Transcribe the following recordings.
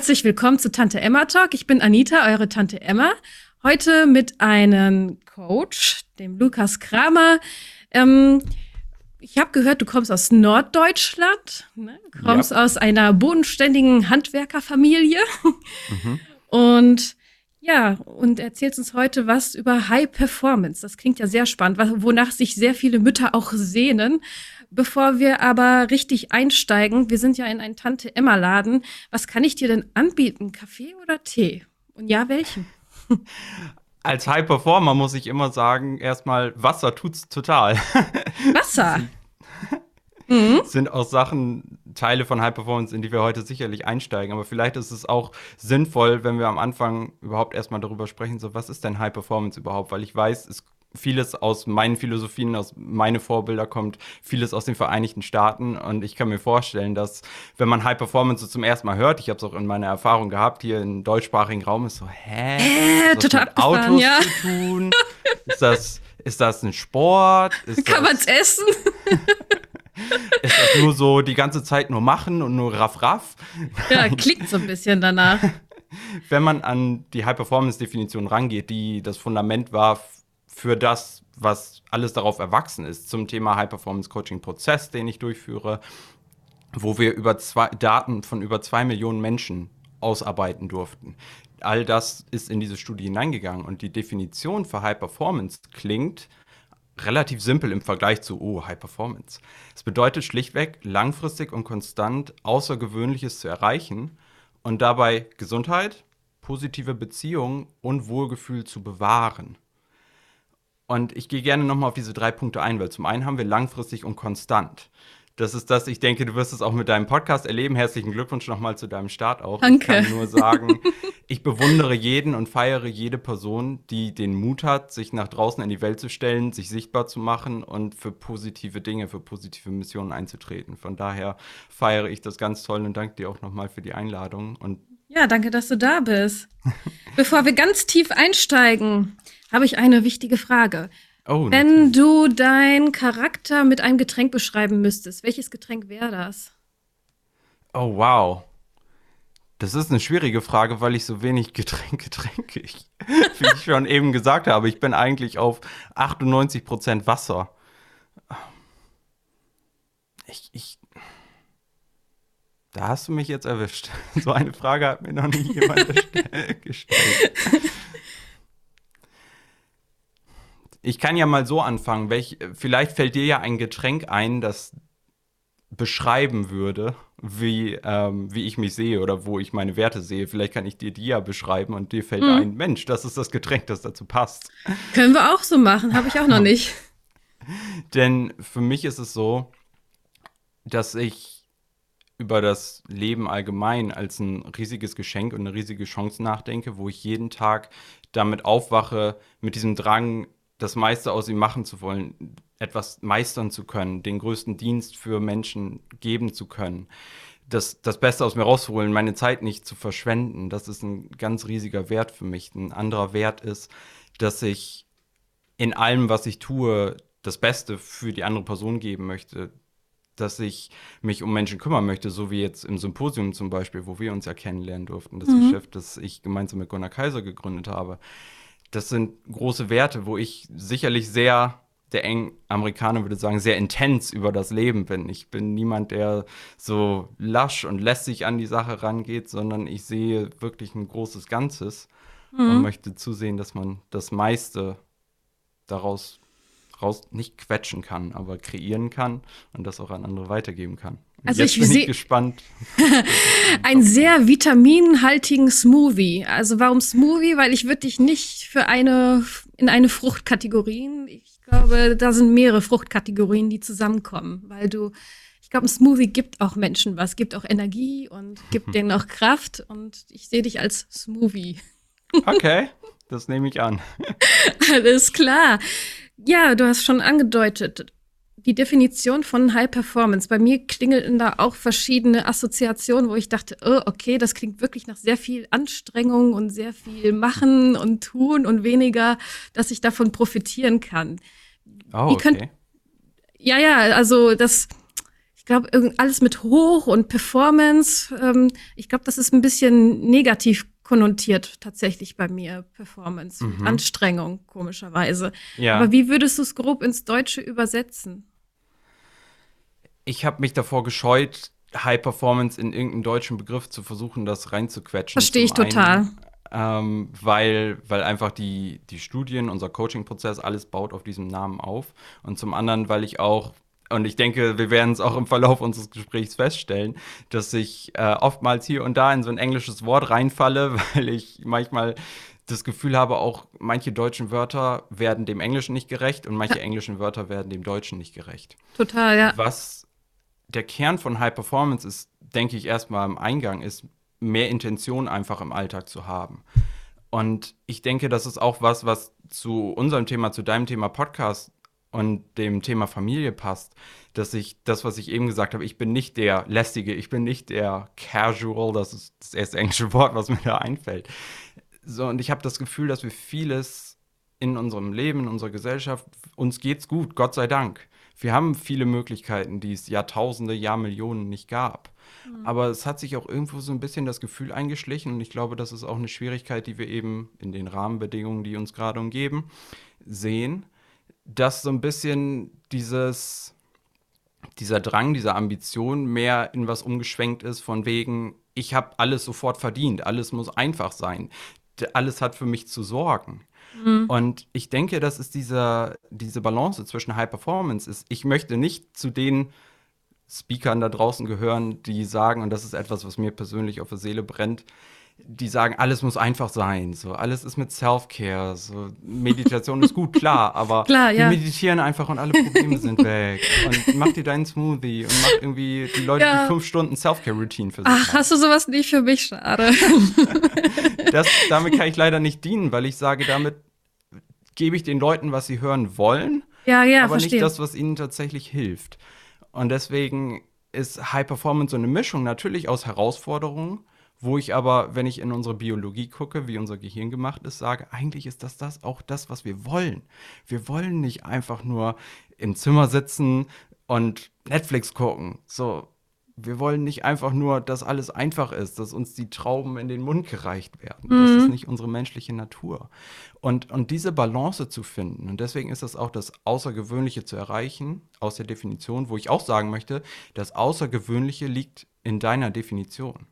Herzlich willkommen zu Tante Emma Talk. Ich bin Anita, eure Tante Emma. Heute mit einem Coach, dem Lukas Kramer. Ähm, ich habe gehört, du kommst aus Norddeutschland, ne? Kommst ja. aus einer bodenständigen Handwerkerfamilie. Mhm. Und ja, und erzählst uns heute was über High Performance. Das klingt ja sehr spannend, wonach sich sehr viele Mütter auch sehnen. Bevor wir aber richtig einsteigen, wir sind ja in einem Tante-Emma-Laden. Was kann ich dir denn anbieten? Kaffee oder Tee? Und ja, welchen? Als High Performer muss ich immer sagen, erstmal Wasser tut's total. Wasser? mhm. Sind auch Sachen, Teile von High Performance, in die wir heute sicherlich einsteigen. Aber vielleicht ist es auch sinnvoll, wenn wir am Anfang überhaupt erstmal darüber sprechen, so was ist denn High Performance überhaupt? Weil ich weiß, es vieles aus meinen Philosophien, aus meine Vorbilder kommt, vieles aus den Vereinigten Staaten. Und ich kann mir vorstellen, dass wenn man High Performance so zum ersten Mal hört, ich habe es auch in meiner Erfahrung gehabt, hier im deutschsprachigen Raum, ist so, hä? Äh, total mit Autos ja. zu tun? Ist das, ist das ein Sport? Ist kann man es essen? ist das nur so die ganze Zeit nur machen und nur raff raff? Ja, klingt so ein bisschen danach. Wenn man an die High-Performance-Definition rangeht, die das Fundament war für das, was alles darauf erwachsen ist, zum Thema High-Performance-Coaching-Prozess, den ich durchführe, wo wir über zwei, Daten von über zwei Millionen Menschen ausarbeiten durften. All das ist in diese Studie hineingegangen und die Definition für High Performance klingt relativ simpel im Vergleich zu, oh, High Performance. Es bedeutet schlichtweg, langfristig und konstant Außergewöhnliches zu erreichen und dabei Gesundheit, positive Beziehungen und Wohlgefühl zu bewahren. Und ich gehe gerne nochmal auf diese drei Punkte ein, weil zum einen haben wir langfristig und konstant. Das ist das, ich denke, du wirst es auch mit deinem Podcast erleben. Herzlichen Glückwunsch nochmal zu deinem Start auch. Danke. Ich kann nur sagen, ich bewundere jeden und feiere jede Person, die den Mut hat, sich nach draußen in die Welt zu stellen, sich sichtbar zu machen und für positive Dinge, für positive Missionen einzutreten. Von daher feiere ich das ganz toll und danke dir auch nochmal für die Einladung. Und ja, danke, dass du da bist. Bevor wir ganz tief einsteigen, habe ich eine wichtige Frage. Oh, Wenn du deinen Charakter mit einem Getränk beschreiben müsstest, welches Getränk wäre das? Oh, wow. Das ist eine schwierige Frage, weil ich so wenig Getränke trinke. Ich, wie ich schon eben gesagt habe, ich bin eigentlich auf 98% Wasser. Ich, ich, da hast du mich jetzt erwischt. So eine Frage hat mir noch nie jemand gestellt. Ich kann ja mal so anfangen. Welch, vielleicht fällt dir ja ein Getränk ein, das beschreiben würde, wie, ähm, wie ich mich sehe oder wo ich meine Werte sehe. Vielleicht kann ich dir die ja beschreiben und dir fällt mhm. ein, Mensch, das ist das Getränk, das dazu passt. Können wir auch so machen, habe ich auch noch nicht. Denn für mich ist es so, dass ich über das Leben allgemein als ein riesiges Geschenk und eine riesige Chance nachdenke, wo ich jeden Tag damit aufwache, mit diesem Drang, das meiste aus ihm machen zu wollen, etwas meistern zu können, den größten Dienst für Menschen geben zu können, das, das Beste aus mir rauszuholen, meine Zeit nicht zu verschwenden. Das ist ein ganz riesiger Wert für mich. Ein anderer Wert ist, dass ich in allem, was ich tue, das Beste für die andere Person geben möchte, dass ich mich um Menschen kümmern möchte, so wie jetzt im Symposium zum Beispiel, wo wir uns ja kennenlernen durften, das mhm. Geschäft, das ich gemeinsam mit Gunnar Kaiser gegründet habe das sind große Werte, wo ich sicherlich sehr, der eng Amerikaner würde sagen, sehr intens über das Leben bin. Ich bin niemand, der so lasch und lässig an die Sache rangeht, sondern ich sehe wirklich ein großes Ganzes mhm. und möchte zusehen, dass man das meiste daraus raus nicht quetschen kann, aber kreieren kann und das auch an andere weitergeben kann. Also Jetzt ich bin ich gespannt. Ein sehr vitaminhaltigen Smoothie. Also warum Smoothie? Weil ich würde dich nicht für eine in eine Fruchtkategorien. Ich glaube, da sind mehrere Fruchtkategorien, die zusammenkommen, weil du ich glaube, ein Smoothie gibt auch Menschen was, gibt auch Energie und gibt denen auch Kraft und ich sehe dich als Smoothie. Okay, das nehme ich an. Alles klar. Ja, du hast schon angedeutet, die Definition von High Performance. Bei mir klingelten da auch verschiedene Assoziationen, wo ich dachte, oh, okay, das klingt wirklich nach sehr viel Anstrengung und sehr viel machen und tun und weniger, dass ich davon profitieren kann. Oh, okay. Könnt, ja, ja, also das, ich glaube, alles mit Hoch und Performance. Ähm, ich glaube, das ist ein bisschen negativ konnotiert tatsächlich bei mir, Performance, mhm. Anstrengung, komischerweise. Ja. Aber wie würdest du es grob ins Deutsche übersetzen? Ich habe mich davor gescheut, High Performance in irgendeinen deutschen Begriff zu versuchen, das reinzuquetschen. Verstehe ich total. ähm, weil, weil einfach die, die Studien, unser Coaching-Prozess, alles baut auf diesem Namen auf. Und zum anderen, weil ich auch und ich denke, wir werden es auch im Verlauf unseres Gesprächs feststellen, dass ich äh, oftmals hier und da in so ein englisches Wort reinfalle, weil ich manchmal das Gefühl habe, auch manche deutschen Wörter werden dem Englischen nicht gerecht und manche ja. englischen Wörter werden dem Deutschen nicht gerecht. Total, ja. Was der Kern von High Performance ist, denke ich erstmal im Eingang, ist mehr Intention einfach im Alltag zu haben. Und ich denke, das ist auch was, was zu unserem Thema, zu deinem Thema Podcast und dem Thema Familie passt, dass ich das, was ich eben gesagt habe, ich bin nicht der lästige, ich bin nicht der Casual, das ist das erste englische Wort, was mir da einfällt. So, und ich habe das Gefühl, dass wir vieles in unserem Leben, in unserer Gesellschaft, uns geht's gut, Gott sei Dank. Wir haben viele Möglichkeiten, die es Jahrtausende, Jahrmillionen nicht gab. Mhm. Aber es hat sich auch irgendwo so ein bisschen das Gefühl eingeschlichen und ich glaube, das ist auch eine Schwierigkeit, die wir eben in den Rahmenbedingungen, die uns gerade umgeben, sehen dass so ein bisschen dieses, dieser Drang, diese Ambition mehr in was umgeschwenkt ist, von wegen, ich habe alles sofort verdient, alles muss einfach sein, alles hat für mich zu sorgen. Mhm. Und ich denke, das ist diese, diese Balance zwischen High Performance ist. Ich möchte nicht zu den Speakern da draußen gehören, die sagen, und das ist etwas, was mir persönlich auf der Seele brennt, die sagen, alles muss einfach sein, so alles ist mit Self-Care, so Meditation ist gut, klar, aber klar, ja. wir meditieren einfach und alle Probleme sind weg und mach dir deinen Smoothie und mach irgendwie die Leute ja. die fünf Stunden Self-Care-Routine für sich. Ach, haben. hast du sowas nicht für mich? Schade. das, damit kann ich leider nicht dienen, weil ich sage, damit gebe ich den Leuten, was sie hören wollen, ja, ja, aber verstehe. nicht das, was ihnen tatsächlich hilft. Und deswegen ist High Performance so eine Mischung natürlich aus Herausforderungen wo ich aber, wenn ich in unsere Biologie gucke, wie unser Gehirn gemacht ist, sage, eigentlich ist das, das auch das, was wir wollen. Wir wollen nicht einfach nur im Zimmer sitzen und Netflix gucken. So, wir wollen nicht einfach nur, dass alles einfach ist, dass uns die Trauben in den Mund gereicht werden. Mhm. Das ist nicht unsere menschliche Natur. Und, und diese Balance zu finden, und deswegen ist das auch das Außergewöhnliche zu erreichen, aus der Definition, wo ich auch sagen möchte, das Außergewöhnliche liegt in deiner Definition.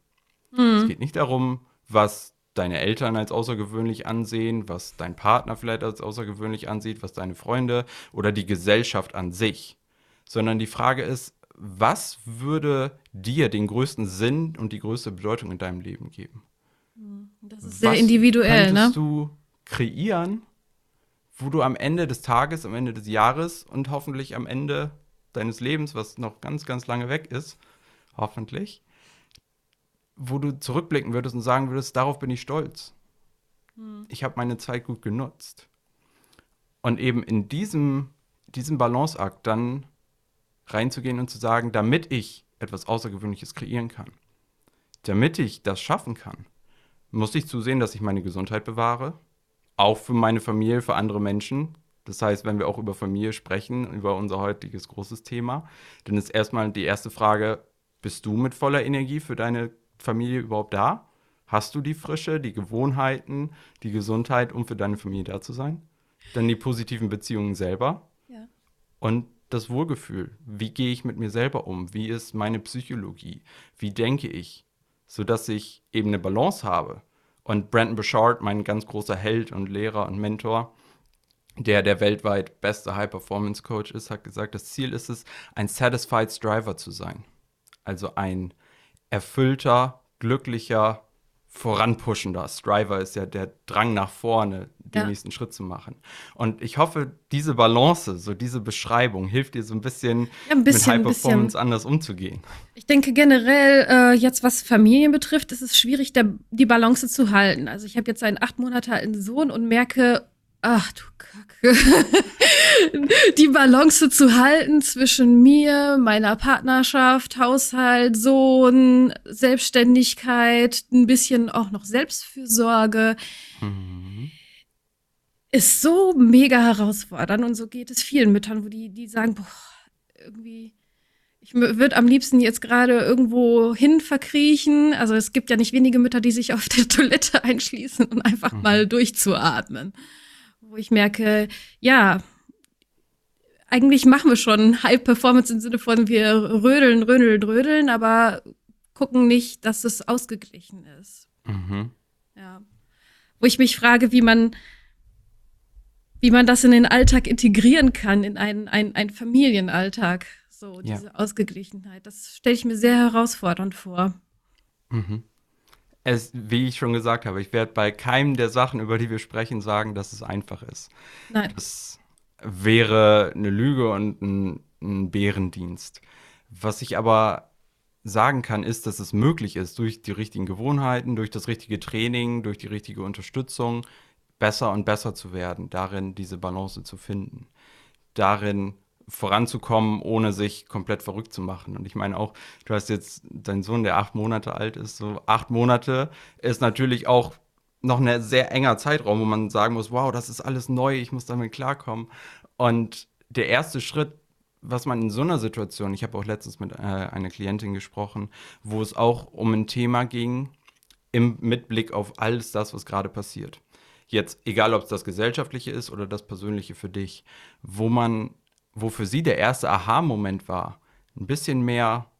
Mhm. Es geht nicht darum, was deine Eltern als außergewöhnlich ansehen, was dein Partner vielleicht als außergewöhnlich ansieht, was deine Freunde oder die Gesellschaft an sich, sondern die Frage ist, was würde dir den größten Sinn und die größte Bedeutung in deinem Leben geben? Mhm. Das ist sehr was individuell, ne? du kreieren, wo du am Ende des Tages, am Ende des Jahres und hoffentlich am Ende deines Lebens, was noch ganz, ganz lange weg ist, hoffentlich, wo du zurückblicken würdest und sagen würdest, darauf bin ich stolz. Hm. Ich habe meine Zeit gut genutzt. Und eben in diesem, diesem Balanceakt dann reinzugehen und zu sagen, damit ich etwas Außergewöhnliches kreieren kann, damit ich das schaffen kann, muss ich zusehen, dass ich meine Gesundheit bewahre, auch für meine Familie, für andere Menschen. Das heißt, wenn wir auch über Familie sprechen, über unser heutiges großes Thema, dann ist erstmal die erste Frage, bist du mit voller Energie für deine Familie überhaupt da? Hast du die Frische, die Gewohnheiten, die Gesundheit, um für deine Familie da zu sein? Dann die positiven Beziehungen selber. Ja. Und das Wohlgefühl. Wie gehe ich mit mir selber um? Wie ist meine Psychologie? Wie denke ich? Sodass ich eben eine Balance habe. Und Brandon Bouchard, mein ganz großer Held und Lehrer und Mentor, der der weltweit beste High-Performance-Coach ist, hat gesagt, das Ziel ist es, ein Satisfied Striver zu sein. Also ein erfüllter, glücklicher, voranpuschender. Striver ist ja der Drang nach vorne, den ja. nächsten Schritt zu machen. Und ich hoffe, diese Balance, so diese Beschreibung, hilft dir so ein bisschen, ja, ein bisschen mit High Performance bisschen. anders umzugehen. Ich denke generell, äh, jetzt was Familien betrifft, ist es schwierig, der, die Balance zu halten. Also ich habe jetzt einen acht Monate alten Sohn und merke, ach du Kacke, die Balance zu halten zwischen mir, meiner Partnerschaft, Haushalt, Sohn, Selbstständigkeit, ein bisschen auch noch Selbstfürsorge, mhm. ist so mega herausfordernd und so geht es vielen Müttern, wo die, die sagen, boah, irgendwie ich würde am liebsten jetzt gerade irgendwo hin verkriechen. Also es gibt ja nicht wenige Mütter, die sich auf der Toilette einschließen und einfach mhm. mal durchzuatmen. Wo ich merke, ja, eigentlich machen wir schon High Performance im Sinne von wir rödeln, rödeln, rödeln, aber gucken nicht, dass es ausgeglichen ist. Mhm. Ja. Wo ich mich frage, wie man, wie man das in den Alltag integrieren kann, in einen, einen, einen Familienalltag. So, diese ja. Ausgeglichenheit. Das stelle ich mir sehr herausfordernd vor. Mhm. Es, wie ich schon gesagt habe, ich werde bei keinem der Sachen, über die wir sprechen, sagen, dass es einfach ist. Nein. Das wäre eine Lüge und ein, ein Bärendienst. Was ich aber sagen kann, ist, dass es möglich ist, durch die richtigen Gewohnheiten, durch das richtige Training, durch die richtige Unterstützung besser und besser zu werden, darin diese Balance zu finden, darin voranzukommen, ohne sich komplett verrückt zu machen. Und ich meine auch, du hast jetzt deinen Sohn, der acht Monate alt ist, so acht Monate ist natürlich auch noch ein sehr enger Zeitraum, wo man sagen muss, wow, das ist alles neu, ich muss damit klarkommen. Und der erste Schritt, was man in so einer Situation, ich habe auch letztens mit äh, einer Klientin gesprochen, wo es auch um ein Thema ging, im Mitblick auf alles das, was gerade passiert. Jetzt, egal ob es das Gesellschaftliche ist oder das Persönliche für dich, wo man wo für sie der erste Aha-Moment war, ein bisschen mehr,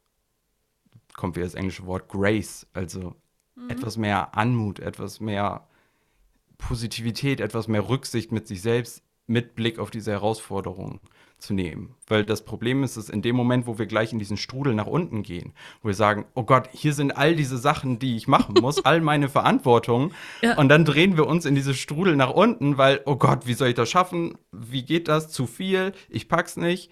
kommt wieder das englische Wort Grace, also mhm. etwas mehr Anmut, etwas mehr Positivität, etwas mehr Rücksicht mit sich selbst mit Blick auf diese Herausforderungen zu nehmen. Weil das Problem ist, dass in dem Moment, wo wir gleich in diesen Strudel nach unten gehen, wo wir sagen, oh Gott, hier sind all diese Sachen, die ich machen muss, all meine Verantwortung. Ja. Und dann drehen wir uns in diese Strudel nach unten, weil, oh Gott, wie soll ich das schaffen? Wie geht das? Zu viel? Ich pack's nicht.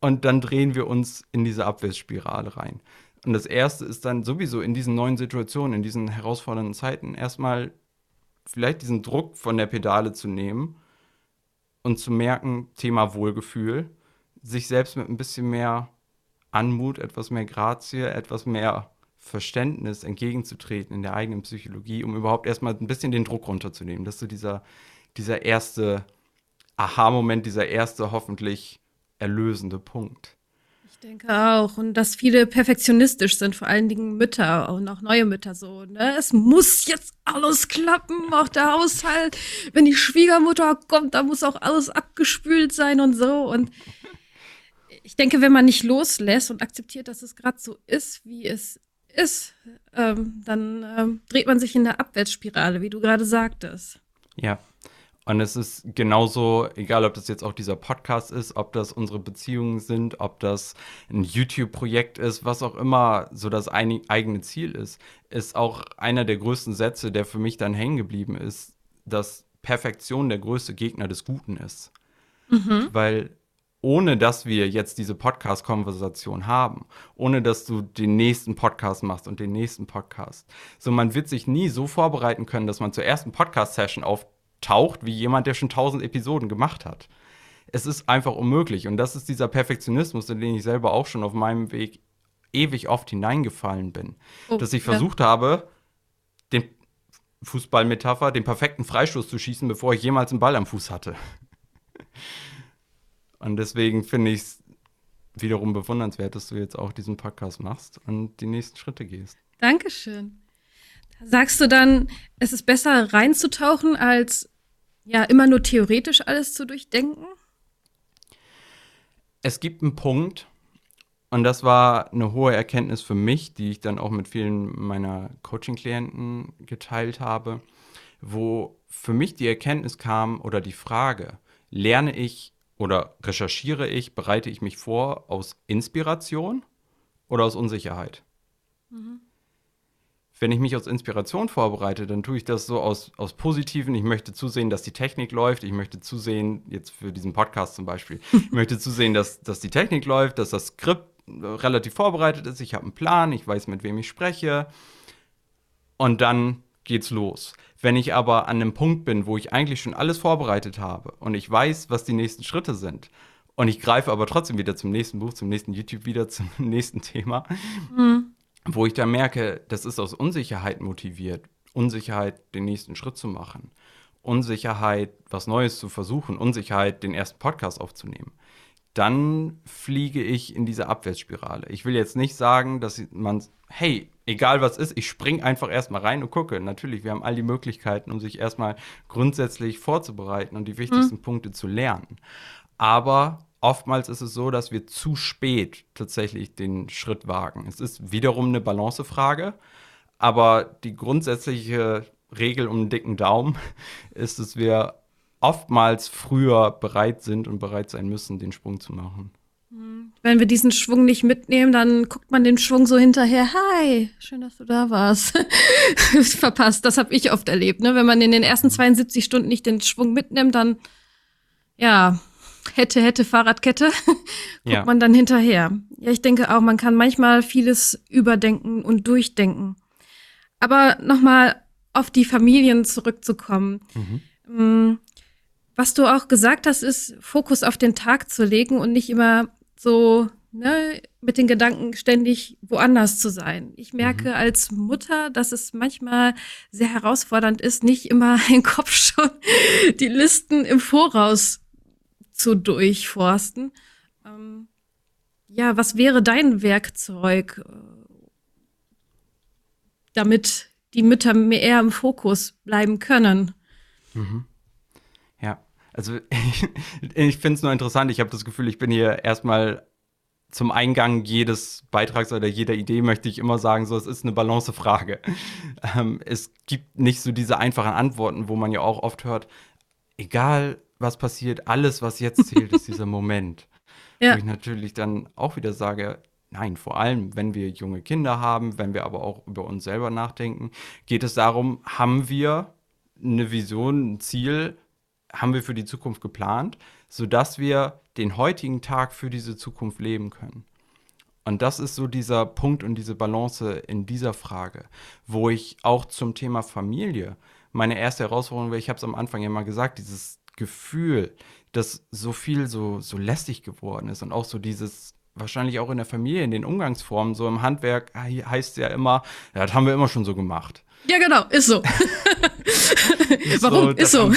Und dann drehen wir uns in diese Abwärtsspirale rein. Und das erste ist dann sowieso in diesen neuen Situationen, in diesen herausfordernden Zeiten, erstmal vielleicht diesen Druck von der Pedale zu nehmen und zu merken, Thema Wohlgefühl, sich selbst mit ein bisschen mehr Anmut, etwas mehr Grazie, etwas mehr Verständnis entgegenzutreten in der eigenen Psychologie, um überhaupt erstmal ein bisschen den Druck runterzunehmen. Das ist so dieser, dieser erste Aha-Moment, dieser erste hoffentlich erlösende Punkt. Denke auch. Und dass viele perfektionistisch sind, vor allen Dingen Mütter und auch neue Mütter so. Ne? Es muss jetzt alles klappen, auch der Haushalt. Wenn die Schwiegermutter kommt, da muss auch alles abgespült sein und so. Und ich denke, wenn man nicht loslässt und akzeptiert, dass es gerade so ist, wie es ist, ähm, dann ähm, dreht man sich in der Abwärtsspirale, wie du gerade sagtest. Ja, und es ist genauso, egal ob das jetzt auch dieser Podcast ist, ob das unsere Beziehungen sind, ob das ein YouTube-Projekt ist, was auch immer so das eigene Ziel ist, ist auch einer der größten Sätze, der für mich dann hängen geblieben ist, dass Perfektion der größte Gegner des Guten ist. Mhm. Weil ohne dass wir jetzt diese Podcast-Konversation haben, ohne dass du den nächsten Podcast machst und den nächsten Podcast. So, man wird sich nie so vorbereiten können, dass man zur ersten Podcast-Session auf taucht wie jemand, der schon tausend Episoden gemacht hat. Es ist einfach unmöglich. Und das ist dieser Perfektionismus, in den ich selber auch schon auf meinem Weg ewig oft hineingefallen bin. Oh, dass ich versucht ja. habe, den Fußballmetapher, den perfekten Freistoß zu schießen, bevor ich jemals einen Ball am Fuß hatte. Und deswegen finde ich es wiederum bewundernswert, dass du jetzt auch diesen Podcast machst und die nächsten Schritte gehst. Dankeschön. Sagst du dann, es ist besser reinzutauchen, als ja immer nur theoretisch alles zu durchdenken? Es gibt einen Punkt, und das war eine hohe Erkenntnis für mich, die ich dann auch mit vielen meiner Coaching-Klienten geteilt habe, wo für mich die Erkenntnis kam oder die Frage, lerne ich oder recherchiere ich, bereite ich mich vor aus Inspiration oder aus Unsicherheit? Mhm wenn ich mich aus Inspiration vorbereite, dann tue ich das so aus, aus Positiven. Ich möchte zusehen, dass die Technik läuft. Ich möchte zusehen, jetzt für diesen Podcast zum Beispiel, ich möchte zusehen, dass, dass die Technik läuft, dass das Skript relativ vorbereitet ist. Ich habe einen Plan, ich weiß, mit wem ich spreche. Und dann geht's los. Wenn ich aber an einem Punkt bin, wo ich eigentlich schon alles vorbereitet habe und ich weiß, was die nächsten Schritte sind, und ich greife aber trotzdem wieder zum nächsten Buch, zum nächsten YouTube wieder, zum nächsten Thema, mhm wo ich dann merke, das ist aus Unsicherheit motiviert. Unsicherheit, den nächsten Schritt zu machen. Unsicherheit, was Neues zu versuchen. Unsicherheit, den ersten Podcast aufzunehmen. dann fliege ich in diese Abwärtsspirale. Ich will jetzt nicht sagen, dass man, hey, egal was ist, ich springe einfach erstmal rein und gucke. Natürlich, wir haben all die Möglichkeiten, um sich erstmal grundsätzlich vorzubereiten und die wichtigsten mhm. Punkte zu lernen. Aber oftmals ist es so, dass wir zu spät tatsächlich den Schritt wagen. Es ist wiederum eine Balancefrage, aber die grundsätzliche Regel um einen dicken Daumen ist, dass wir oftmals früher bereit sind und bereit sein müssen, den Sprung zu machen. Wenn wir diesen Schwung nicht mitnehmen, dann guckt man den Schwung so hinterher. Hi, schön, dass du da warst. Verpasst. Das habe ich oft erlebt. Ne? Wenn man in den ersten 72 Stunden nicht den Schwung mitnimmt, dann ja, hätte, hätte Fahrradkette, guckt ja. man dann hinterher. Ja, ich denke auch, man kann manchmal vieles überdenken und durchdenken. Aber nochmal auf die Familien zurückzukommen. Mhm. Mm, was du auch gesagt hast, ist, Fokus auf den Tag zu legen und nicht immer so ne, mit den Gedanken ständig woanders zu sein. Ich merke mhm. als Mutter, dass es manchmal sehr herausfordernd ist, nicht immer im Kopf schon die Listen im Voraus zu durchforsten. Ähm, ja, was wäre dein Werkzeug, äh, damit die Mütter mehr im Fokus bleiben können? Mhm. Also ich, ich finde es nur interessant. Ich habe das Gefühl, ich bin hier erstmal zum Eingang jedes Beitrags oder jeder Idee möchte ich immer sagen, so es ist eine Balancefrage. Ähm, es gibt nicht so diese einfachen Antworten, wo man ja auch oft hört, egal was passiert, alles, was jetzt zählt, ist dieser Moment. Ja. Wo ich natürlich dann auch wieder sage, nein, vor allem, wenn wir junge Kinder haben, wenn wir aber auch über uns selber nachdenken, geht es darum, haben wir eine Vision, ein Ziel, haben wir für die Zukunft geplant, sodass wir den heutigen Tag für diese Zukunft leben können. Und das ist so dieser Punkt und diese Balance in dieser Frage, wo ich auch zum Thema Familie meine erste Herausforderung, weil ich habe es am Anfang ja mal gesagt, dieses Gefühl, dass so viel so, so lästig geworden ist und auch so dieses wahrscheinlich auch in der Familie, in den Umgangsformen, so im Handwerk heißt es ja immer, ja, das haben wir immer schon so gemacht. Ja, genau, ist so. ist Warum? So, ist so. Haben,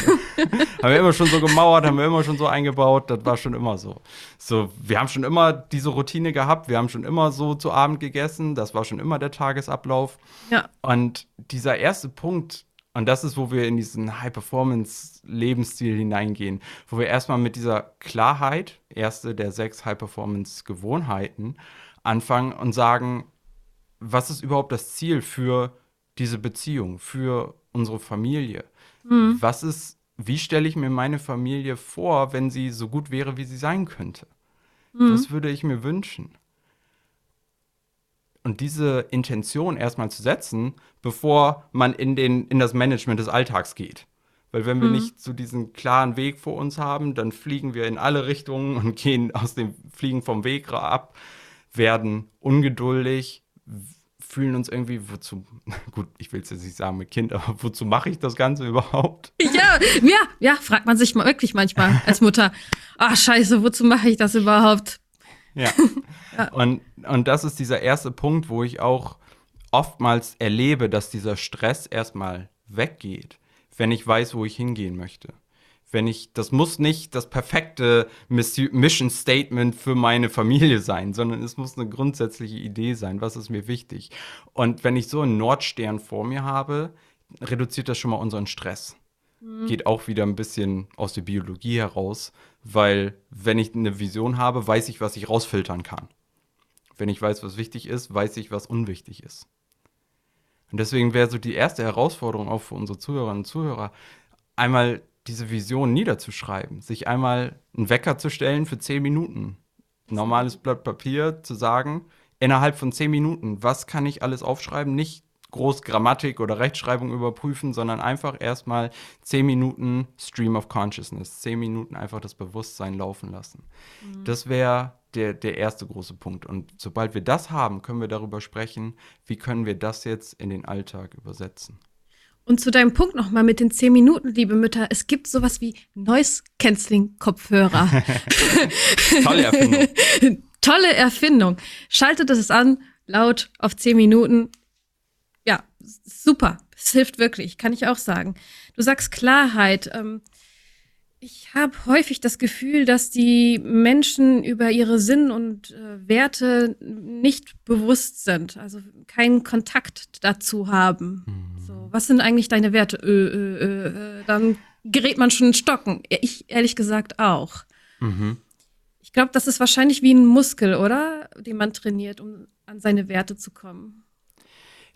haben, wir immer schon so gemauert, haben wir immer schon so eingebaut, das war schon immer so. So, wir haben schon immer diese Routine gehabt, wir haben schon immer so zu Abend gegessen, das war schon immer der Tagesablauf. Ja. Und dieser erste Punkt, und das ist, wo wir in diesen High-Performance-Lebensstil hineingehen, wo wir erstmal mit dieser Klarheit, erste der sechs High-Performance-Gewohnheiten, anfangen und sagen, was ist überhaupt das Ziel für diese Beziehung, für unsere Familie? Mhm. Was ist, wie stelle ich mir meine Familie vor, wenn sie so gut wäre, wie sie sein könnte? Mhm. Was würde ich mir wünschen? Und diese Intention erstmal zu setzen, bevor man in, den, in das Management des Alltags geht. Weil wenn wir mhm. nicht so diesen klaren Weg vor uns haben, dann fliegen wir in alle Richtungen und gehen aus dem Fliegen vom Weg ab, werden ungeduldig, fühlen uns irgendwie, wozu, gut, ich will es jetzt nicht sagen mit Kind, aber wozu mache ich das Ganze überhaupt? Ja, ja, ja, fragt man sich mal wirklich manchmal als Mutter, ach scheiße, wozu mache ich das überhaupt? Ja. ja. Und, und das ist dieser erste Punkt, wo ich auch oftmals erlebe, dass dieser Stress erstmal weggeht, wenn ich weiß, wo ich hingehen möchte. Wenn ich, das muss nicht das perfekte Mission Statement für meine Familie sein, sondern es muss eine grundsätzliche Idee sein, was ist mir wichtig. Und wenn ich so einen Nordstern vor mir habe, reduziert das schon mal unseren Stress. Mhm. Geht auch wieder ein bisschen aus der Biologie heraus, weil wenn ich eine Vision habe, weiß ich, was ich rausfiltern kann. Wenn ich weiß, was wichtig ist, weiß ich, was unwichtig ist. Und deswegen wäre so die erste Herausforderung auch für unsere Zuhörerinnen und Zuhörer, einmal diese Vision niederzuschreiben, sich einmal einen Wecker zu stellen für zehn Minuten, normales Blatt Papier zu sagen, innerhalb von zehn Minuten, was kann ich alles aufschreiben, nicht groß Grammatik oder Rechtschreibung überprüfen, sondern einfach erstmal zehn Minuten Stream of Consciousness, zehn Minuten einfach das Bewusstsein laufen lassen. Mhm. Das wäre der, der erste große Punkt. Und sobald wir das haben, können wir darüber sprechen, wie können wir das jetzt in den Alltag übersetzen. Und zu deinem Punkt nochmal mit den zehn Minuten, liebe Mütter, es gibt sowas wie Noise-Canceling-Kopfhörer. Tolle Erfindung. Tolle Erfindung. Schaltet es an, laut auf zehn Minuten ja, super. Es hilft wirklich, kann ich auch sagen. Du sagst Klarheit. Ähm, Ich habe häufig das Gefühl, dass die Menschen über ihre Sinn und äh, Werte nicht bewusst sind, also keinen Kontakt dazu haben. Mhm. So, was sind eigentlich deine Werte? Ö, ö, ö, dann gerät man schon in Stocken. Ich ehrlich gesagt auch. Mhm. Ich glaube, das ist wahrscheinlich wie ein Muskel, oder? Den man trainiert, um an seine Werte zu kommen.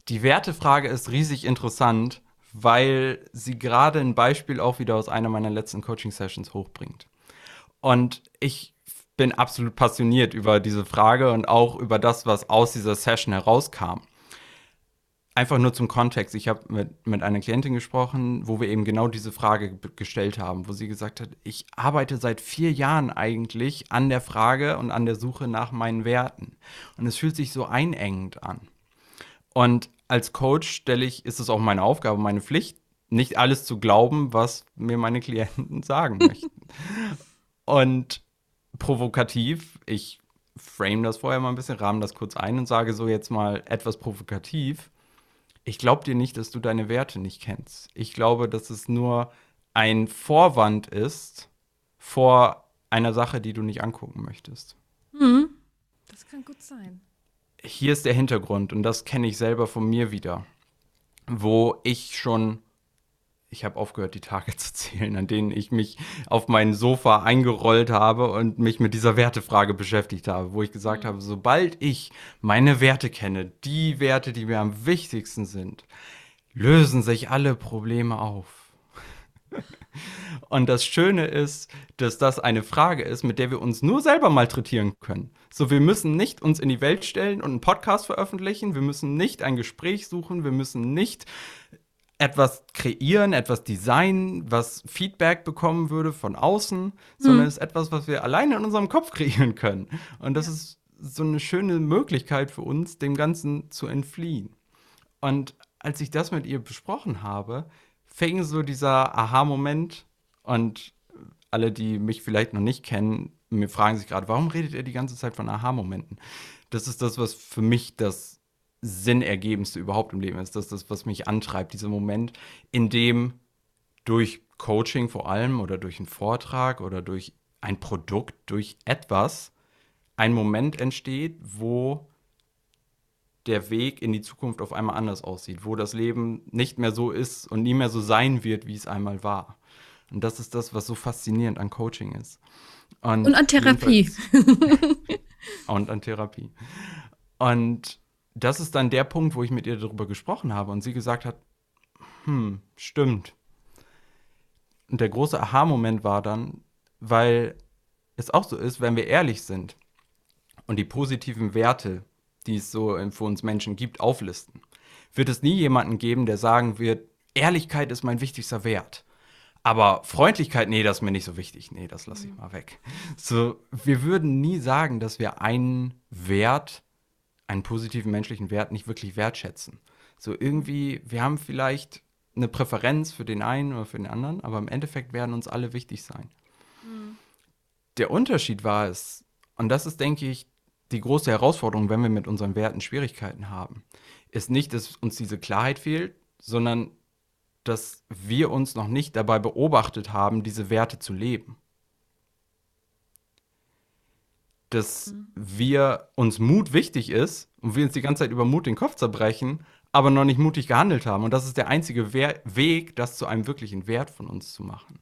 Die Wertefrage ist riesig interessant, weil sie gerade ein Beispiel auch wieder aus einer meiner letzten Coaching-Sessions hochbringt. Und ich bin absolut passioniert über diese Frage und auch über das, was aus dieser Session herauskam. Einfach nur zum Kontext. Ich habe mit, mit einer Klientin gesprochen, wo wir eben genau diese Frage gestellt haben, wo sie gesagt hat, ich arbeite seit vier Jahren eigentlich an der Frage und an der Suche nach meinen Werten. Und es fühlt sich so einengend an. Und als Coach stelle ich, ist es auch meine Aufgabe, meine Pflicht, nicht alles zu glauben, was mir meine Klienten sagen möchten. und provokativ, ich frame das vorher mal ein bisschen, rahme das kurz ein und sage so jetzt mal etwas provokativ. Ich glaube dir nicht, dass du deine Werte nicht kennst. Ich glaube, dass es nur ein Vorwand ist vor einer Sache, die du nicht angucken möchtest. Mhm. Das kann gut sein hier ist der Hintergrund und das kenne ich selber von mir wieder, wo ich schon, ich habe aufgehört, die Tage zu zählen, an denen ich mich auf mein Sofa eingerollt habe und mich mit dieser Wertefrage beschäftigt habe, wo ich gesagt mhm. habe, sobald ich meine Werte kenne, die Werte, die mir am wichtigsten sind, lösen sich alle Probleme auf. Und das Schöne ist, dass das eine Frage ist, mit der wir uns nur selber malträtieren können. So, wir müssen nicht uns in die Welt stellen und einen Podcast veröffentlichen, wir müssen nicht ein Gespräch suchen, wir müssen nicht etwas kreieren, etwas designen, was Feedback bekommen würde von außen, sondern hm. es ist etwas, was wir alleine in unserem Kopf kreieren können. Und das ja. ist so eine schöne Möglichkeit für uns, dem Ganzen zu entfliehen. Und als ich das mit ihr besprochen habe, fing so dieser Aha-Moment und alle, die mich vielleicht noch nicht kennen, mir fragen sich gerade, warum redet er die ganze Zeit von Aha-Momenten? Das ist das, was für mich das Sinnergebendste überhaupt im Leben ist. Das ist das, was mich antreibt, dieser Moment, in dem durch Coaching vor allem oder durch einen Vortrag oder durch ein Produkt, durch etwas ein Moment entsteht, wo der Weg in die Zukunft auf einmal anders aussieht, wo das Leben nicht mehr so ist und nie mehr so sein wird, wie es einmal war. Und das ist das, was so faszinierend an Coaching ist. Und, und an Therapie. und an Therapie. Und das ist dann der Punkt, wo ich mit ihr darüber gesprochen habe und sie gesagt hat, hm, stimmt. Und der große Aha-Moment war dann, weil es auch so ist, wenn wir ehrlich sind und die positiven Werte die es so für uns Menschen gibt, auflisten, wird es nie jemanden geben, der sagen wird, Ehrlichkeit ist mein wichtigster Wert. Aber Freundlichkeit, nee, das ist mir nicht so wichtig. Nee, das lasse ich mhm. mal weg. So, wir würden nie sagen, dass wir einen Wert, einen positiven menschlichen Wert nicht wirklich wertschätzen. So irgendwie, wir haben vielleicht eine Präferenz für den einen oder für den anderen, aber im Endeffekt werden uns alle wichtig sein. Mhm. Der Unterschied war es, und das ist, denke ich, die große Herausforderung, wenn wir mit unseren Werten Schwierigkeiten haben, ist nicht, dass uns diese Klarheit fehlt, sondern dass wir uns noch nicht dabei beobachtet haben, diese Werte zu leben. Dass mhm. wir uns Mut wichtig ist und wir uns die ganze Zeit über Mut den Kopf zerbrechen, aber noch nicht mutig gehandelt haben. Und das ist der einzige We Weg, das zu einem wirklichen Wert von uns zu machen.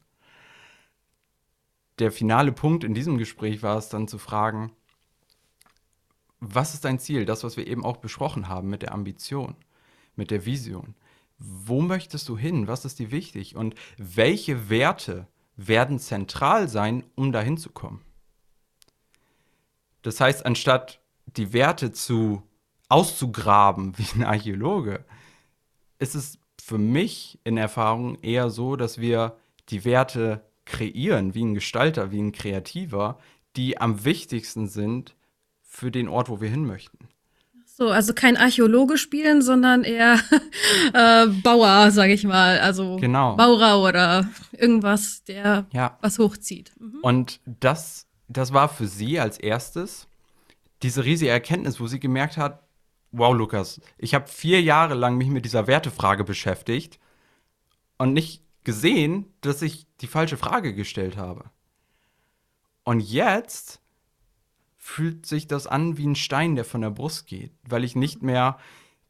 Der finale Punkt in diesem Gespräch war es dann zu fragen, was ist dein Ziel? Das, was wir eben auch besprochen haben mit der Ambition, mit der Vision. Wo möchtest du hin? Was ist dir wichtig? Und welche Werte werden zentral sein, um dahin zu kommen? Das heißt, anstatt die Werte zu auszugraben wie ein Archäologe, ist es für mich in Erfahrung eher so, dass wir die Werte kreieren, wie ein Gestalter, wie ein Kreativer, die am wichtigsten sind für den Ort, wo wir hin möchten. So, also kein Archäologe spielen, sondern eher äh, Bauer, sage ich mal. Also genau. Bauer oder irgendwas, der ja. was hochzieht. Mhm. Und das, das war für sie als erstes diese riesige Erkenntnis, wo sie gemerkt hat, wow, Lukas, ich habe vier Jahre lang mich mit dieser Wertefrage beschäftigt und nicht gesehen, dass ich die falsche Frage gestellt habe. Und jetzt fühlt sich das an wie ein Stein, der von der Brust geht, weil ich nicht mehr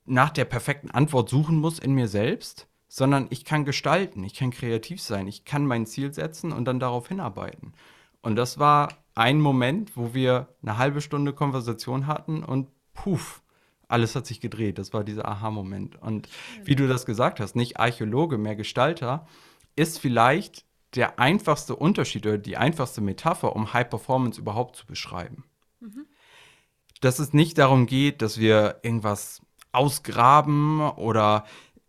nach der perfekten Antwort suchen muss in mir selbst, sondern ich kann gestalten, ich kann kreativ sein, ich kann mein Ziel setzen und dann darauf hinarbeiten. Und das war ein Moment, wo wir eine halbe Stunde Konversation hatten und puff, alles hat sich gedreht. Das war dieser Aha-Moment. Und wie du das gesagt hast, nicht Archäologe, mehr Gestalter, ist vielleicht der einfachste Unterschied oder die einfachste Metapher, um High Performance überhaupt zu beschreiben. Dass es nicht darum geht, dass wir irgendwas ausgraben oder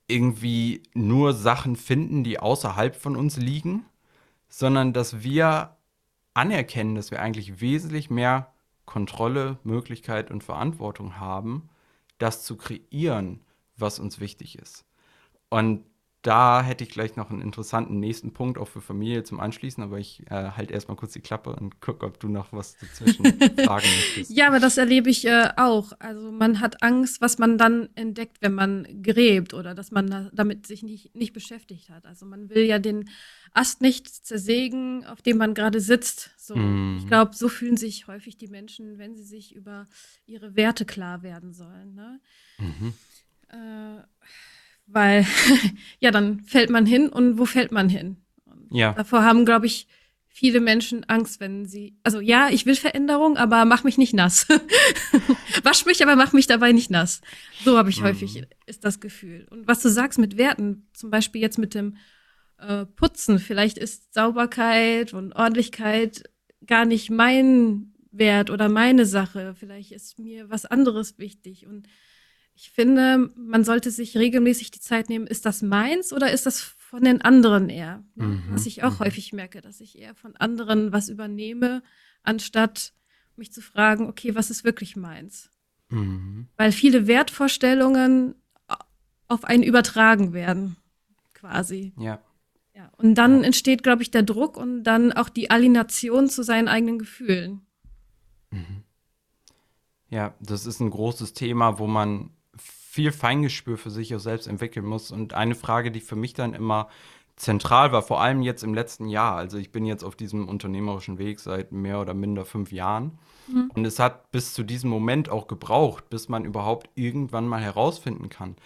irgendwie nur Sachen finden, die außerhalb von uns liegen, sondern dass wir anerkennen, dass wir eigentlich wesentlich mehr Kontrolle, Möglichkeit und Verantwortung haben, das zu kreieren, was uns wichtig ist. Und da hätte ich gleich noch einen interessanten nächsten Punkt auch für Familie zum Anschließen, aber ich äh, halt erstmal kurz die Klappe und gucke, ob du noch was dazwischen fragen möchtest. Ja, aber das erlebe ich äh, auch. Also man hat Angst, was man dann entdeckt, wenn man gräbt oder dass man da, damit sich nicht, nicht beschäftigt hat. Also man will ja den Ast nicht zersägen, auf dem man gerade sitzt. So, mm. Ich glaube, so fühlen sich häufig die Menschen, wenn sie sich über ihre Werte klar werden sollen. Ne? Mhm. Äh, weil, ja, dann fällt man hin und wo fällt man hin? Und ja. Davor haben, glaube ich, viele Menschen Angst, wenn sie, also ja, ich will Veränderung, aber mach mich nicht nass. Wasch mich, aber mach mich dabei nicht nass. So habe ich mhm. häufig, ist das Gefühl. Und was du sagst mit Werten, zum Beispiel jetzt mit dem äh, Putzen, vielleicht ist Sauberkeit und Ordentlichkeit gar nicht mein Wert oder meine Sache. Vielleicht ist mir was anderes wichtig und ich finde, man sollte sich regelmäßig die Zeit nehmen, ist das meins oder ist das von den anderen eher? Mhm. Was ich auch mhm. häufig merke, dass ich eher von anderen was übernehme, anstatt mich zu fragen, okay, was ist wirklich meins? Mhm. Weil viele Wertvorstellungen auf einen übertragen werden, quasi. Ja. ja und dann ja. entsteht, glaube ich, der Druck und dann auch die Alienation zu seinen eigenen Gefühlen. Mhm. Ja, das ist ein großes Thema, wo man viel Feingespür für sich auch selbst entwickeln muss. Und eine Frage, die für mich dann immer zentral war, vor allem jetzt im letzten Jahr. Also ich bin jetzt auf diesem unternehmerischen Weg seit mehr oder minder fünf Jahren. Mhm. Und es hat bis zu diesem Moment auch gebraucht, bis man überhaupt irgendwann mal herausfinden kann,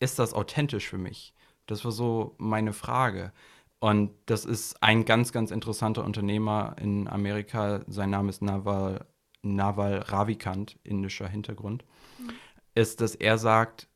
ist das authentisch für mich? Das war so meine Frage. Und das ist ein ganz, ganz interessanter Unternehmer in Amerika. Sein Name ist Naval, Naval Ravikant, indischer Hintergrund. Ist, dass er sagt,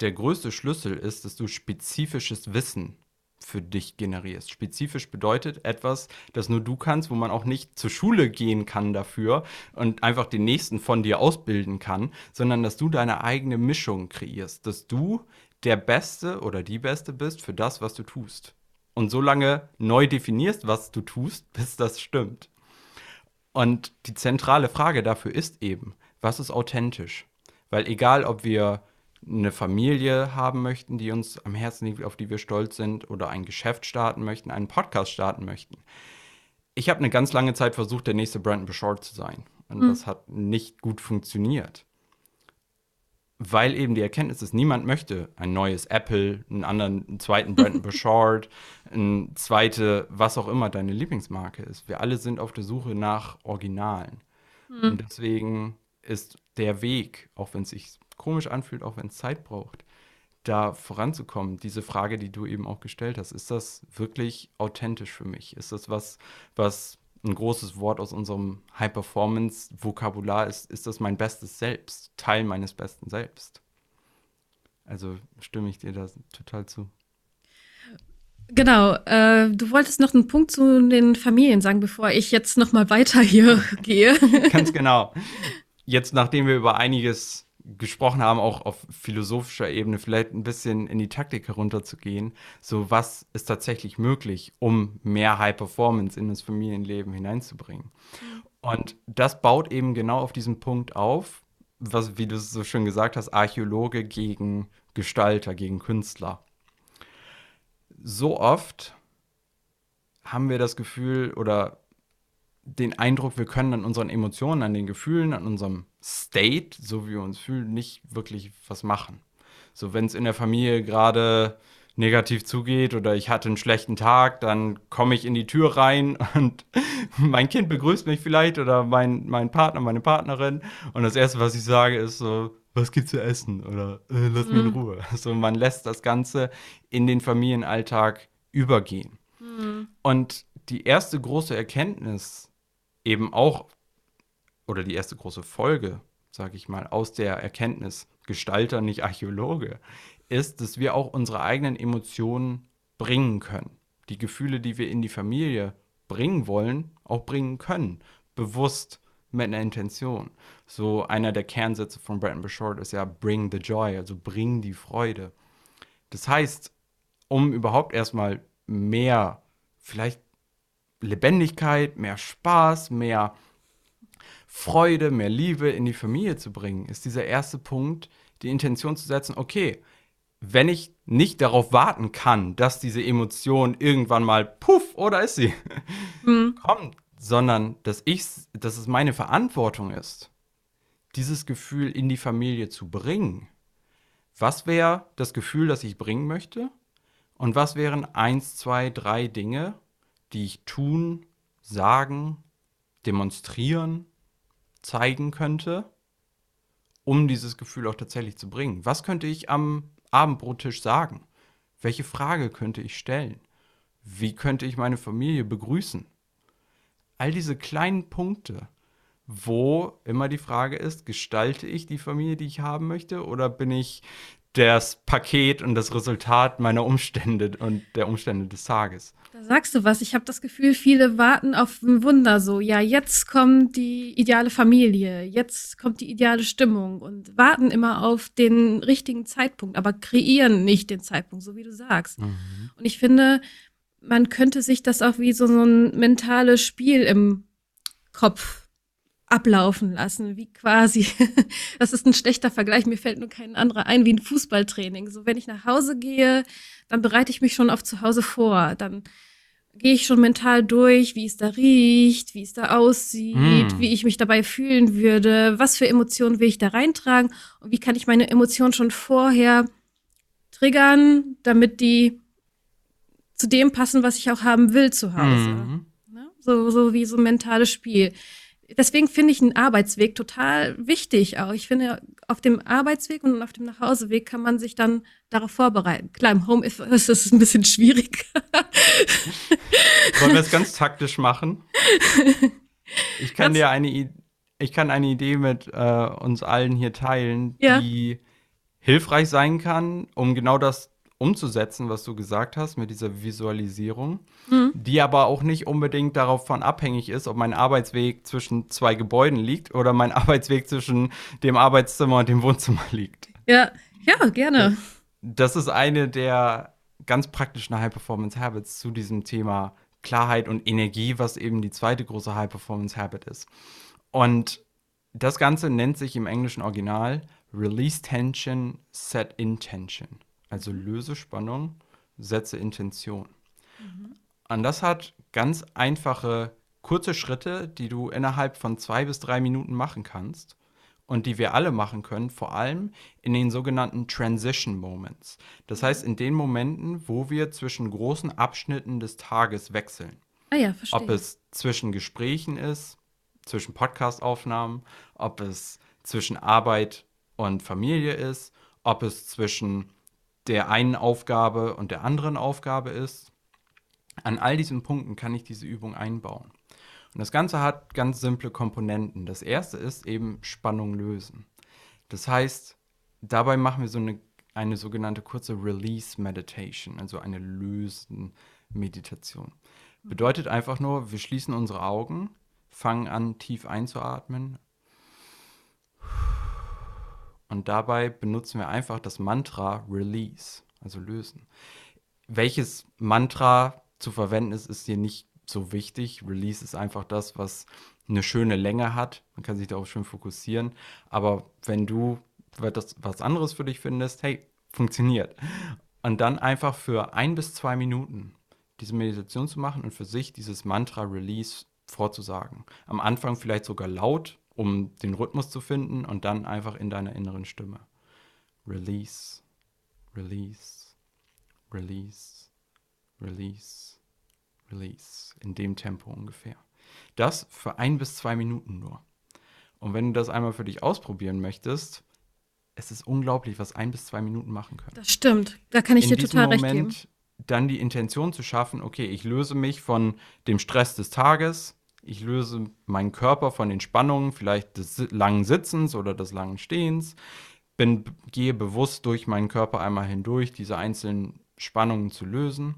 der größte Schlüssel ist, dass du spezifisches Wissen für dich generierst. Spezifisch bedeutet etwas, das nur du kannst, wo man auch nicht zur Schule gehen kann dafür und einfach den nächsten von dir ausbilden kann, sondern dass du deine eigene Mischung kreierst, dass du der Beste oder die Beste bist für das, was du tust. Und so lange neu definierst, was du tust, bis das stimmt. Und die zentrale Frage dafür ist eben, was ist authentisch? Weil egal, ob wir eine Familie haben möchten, die uns am Herzen liegt, auf die wir stolz sind, oder ein Geschäft starten möchten, einen Podcast starten möchten. Ich habe eine ganz lange Zeit versucht, der nächste Brandon Bouchard zu sein. Und mhm. das hat nicht gut funktioniert. Weil eben die Erkenntnis ist, niemand möchte ein neues Apple, einen anderen, einen zweiten Brandon Bouchard, ein zweite, was auch immer deine Lieblingsmarke ist. Wir alle sind auf der Suche nach Originalen. Mhm. Und deswegen ist der Weg, auch wenn es sich komisch anfühlt, auch wenn es Zeit braucht, da voranzukommen. Diese Frage, die du eben auch gestellt hast, ist das wirklich authentisch für mich? Ist das was, was ein großes Wort aus unserem High-Performance-Vokabular ist? Ist das mein bestes Selbst, Teil meines besten Selbst? Also stimme ich dir da total zu. Genau, äh, du wolltest noch einen Punkt zu den Familien sagen, bevor ich jetzt noch mal weiter hier gehe. Ganz genau jetzt, nachdem wir über einiges gesprochen haben, auch auf philosophischer Ebene, vielleicht ein bisschen in die Taktik herunterzugehen. So, was ist tatsächlich möglich, um mehr High Performance in das Familienleben hineinzubringen? Und das baut eben genau auf diesen Punkt auf, was, wie du es so schön gesagt hast, Archäologe gegen Gestalter, gegen Künstler. So oft haben wir das Gefühl oder den Eindruck, wir können an unseren Emotionen, an den Gefühlen, an unserem State, so wie wir uns fühlen, nicht wirklich was machen. So, wenn es in der Familie gerade negativ zugeht oder ich hatte einen schlechten Tag, dann komme ich in die Tür rein und mein Kind begrüßt mich vielleicht oder mein, mein Partner, meine Partnerin und das Erste, was ich sage, ist so, was gibt's zu essen oder äh, lass mich in mhm. Ruhe. Also man lässt das Ganze in den Familienalltag übergehen. Mhm. Und die erste große Erkenntnis eben auch, oder die erste große Folge, sage ich mal, aus der Erkenntnis, Gestalter, nicht Archäologe, ist, dass wir auch unsere eigenen Emotionen bringen können. Die Gefühle, die wir in die Familie bringen wollen, auch bringen können. Bewusst mit einer Intention. So einer der Kernsätze von Bretton Bouchard ist ja bring the joy, also bring die Freude. Das heißt, um überhaupt erstmal mehr, vielleicht Lebendigkeit, mehr Spaß, mehr Freude, mehr Liebe in die Familie zu bringen, ist dieser erste Punkt, die Intention zu setzen, okay, wenn ich nicht darauf warten kann, dass diese Emotion irgendwann mal puff, oder ist sie, mhm. kommt, sondern dass ich, dass es meine Verantwortung ist, dieses Gefühl in die Familie zu bringen. Was wäre das Gefühl, das ich bringen möchte? Und was wären eins, zwei, drei Dinge, die ich tun, sagen, demonstrieren, zeigen könnte, um dieses Gefühl auch tatsächlich zu bringen? Was könnte ich am Abendbrottisch sagen? Welche Frage könnte ich stellen? Wie könnte ich meine Familie begrüßen? all diese kleinen Punkte, wo immer die Frage ist, gestalte ich die Familie, die ich haben möchte, oder bin ich das Paket und das Resultat meiner Umstände und der Umstände des Tages. Da sagst du was. Ich habe das Gefühl, viele warten auf ein Wunder. So, ja, jetzt kommt die ideale Familie, jetzt kommt die ideale Stimmung und warten immer auf den richtigen Zeitpunkt, aber kreieren nicht den Zeitpunkt, so wie du sagst. Mhm. Und ich finde, man könnte sich das auch wie so, so ein mentales Spiel im Kopf ablaufen lassen, wie quasi, das ist ein schlechter Vergleich, mir fällt nur kein anderer ein, wie ein Fußballtraining. So, wenn ich nach Hause gehe, dann bereite ich mich schon auf zu Hause vor, dann gehe ich schon mental durch, wie es da riecht, wie es da aussieht, mm. wie ich mich dabei fühlen würde, was für Emotionen will ich da reintragen und wie kann ich meine Emotionen schon vorher triggern, damit die zu dem passen, was ich auch haben will zu Hause. Ne? So, so wie so ein mentales Spiel. Deswegen finde ich einen Arbeitsweg total wichtig auch. Ich finde, auf dem Arbeitsweg und auf dem Nachhauseweg kann man sich dann darauf vorbereiten. Klar, im Home ist es ein bisschen schwierig. Wollen wir es ganz taktisch machen? Ich kann dir eine, ich kann eine Idee mit äh, uns allen hier teilen, ja. die hilfreich sein kann, um genau das umzusetzen, was du gesagt hast mit dieser Visualisierung, mhm. die aber auch nicht unbedingt davon abhängig ist, ob mein Arbeitsweg zwischen zwei Gebäuden liegt oder mein Arbeitsweg zwischen dem Arbeitszimmer und dem Wohnzimmer liegt. Ja, ja, gerne. Das ist eine der ganz praktischen High-Performance-Habits zu diesem Thema Klarheit und Energie, was eben die zweite große High-Performance-Habit ist. Und das Ganze nennt sich im englischen Original Release Tension, Set Intention. Also löse Spannung, setze Intention. Mhm. Und das hat ganz einfache, kurze Schritte, die du innerhalb von zwei bis drei Minuten machen kannst und die wir alle machen können, vor allem in den sogenannten Transition Moments. Das heißt, in den Momenten, wo wir zwischen großen Abschnitten des Tages wechseln. Ah ja, verstehe. Ob es zwischen Gesprächen ist, zwischen Podcastaufnahmen, ob es zwischen Arbeit und Familie ist, ob es zwischen der einen Aufgabe und der anderen Aufgabe ist. An all diesen Punkten kann ich diese Übung einbauen. Und das Ganze hat ganz simple Komponenten. Das erste ist eben Spannung lösen. Das heißt, dabei machen wir so eine, eine sogenannte kurze Release Meditation, also eine lösen Meditation. Bedeutet einfach nur, wir schließen unsere Augen, fangen an tief einzuatmen und dabei benutzen wir einfach das Mantra Release, also lösen. Welches Mantra zu verwenden ist, ist hier nicht so wichtig. Release ist einfach das, was eine schöne Länge hat. Man kann sich darauf schön fokussieren. Aber wenn du was anderes für dich findest, hey, funktioniert. Und dann einfach für ein bis zwei Minuten diese Meditation zu machen und für sich dieses Mantra Release vorzusagen. Am Anfang vielleicht sogar laut, um den Rhythmus zu finden und dann einfach in deiner inneren Stimme. Release, release, release, release, release. In dem Tempo ungefähr. Das für ein bis zwei Minuten nur. Und wenn du das einmal für dich ausprobieren möchtest, es ist unglaublich, was ein bis zwei Minuten machen können. Das stimmt. Da kann ich In dir total diesem recht Moment geben. dann die Intention zu schaffen, okay, ich löse mich von dem Stress des Tages, ich löse meinen Körper von den Spannungen, vielleicht des langen Sitzens oder des langen Stehens, bin, gehe bewusst durch meinen Körper einmal hindurch, diese einzelnen Spannungen zu lösen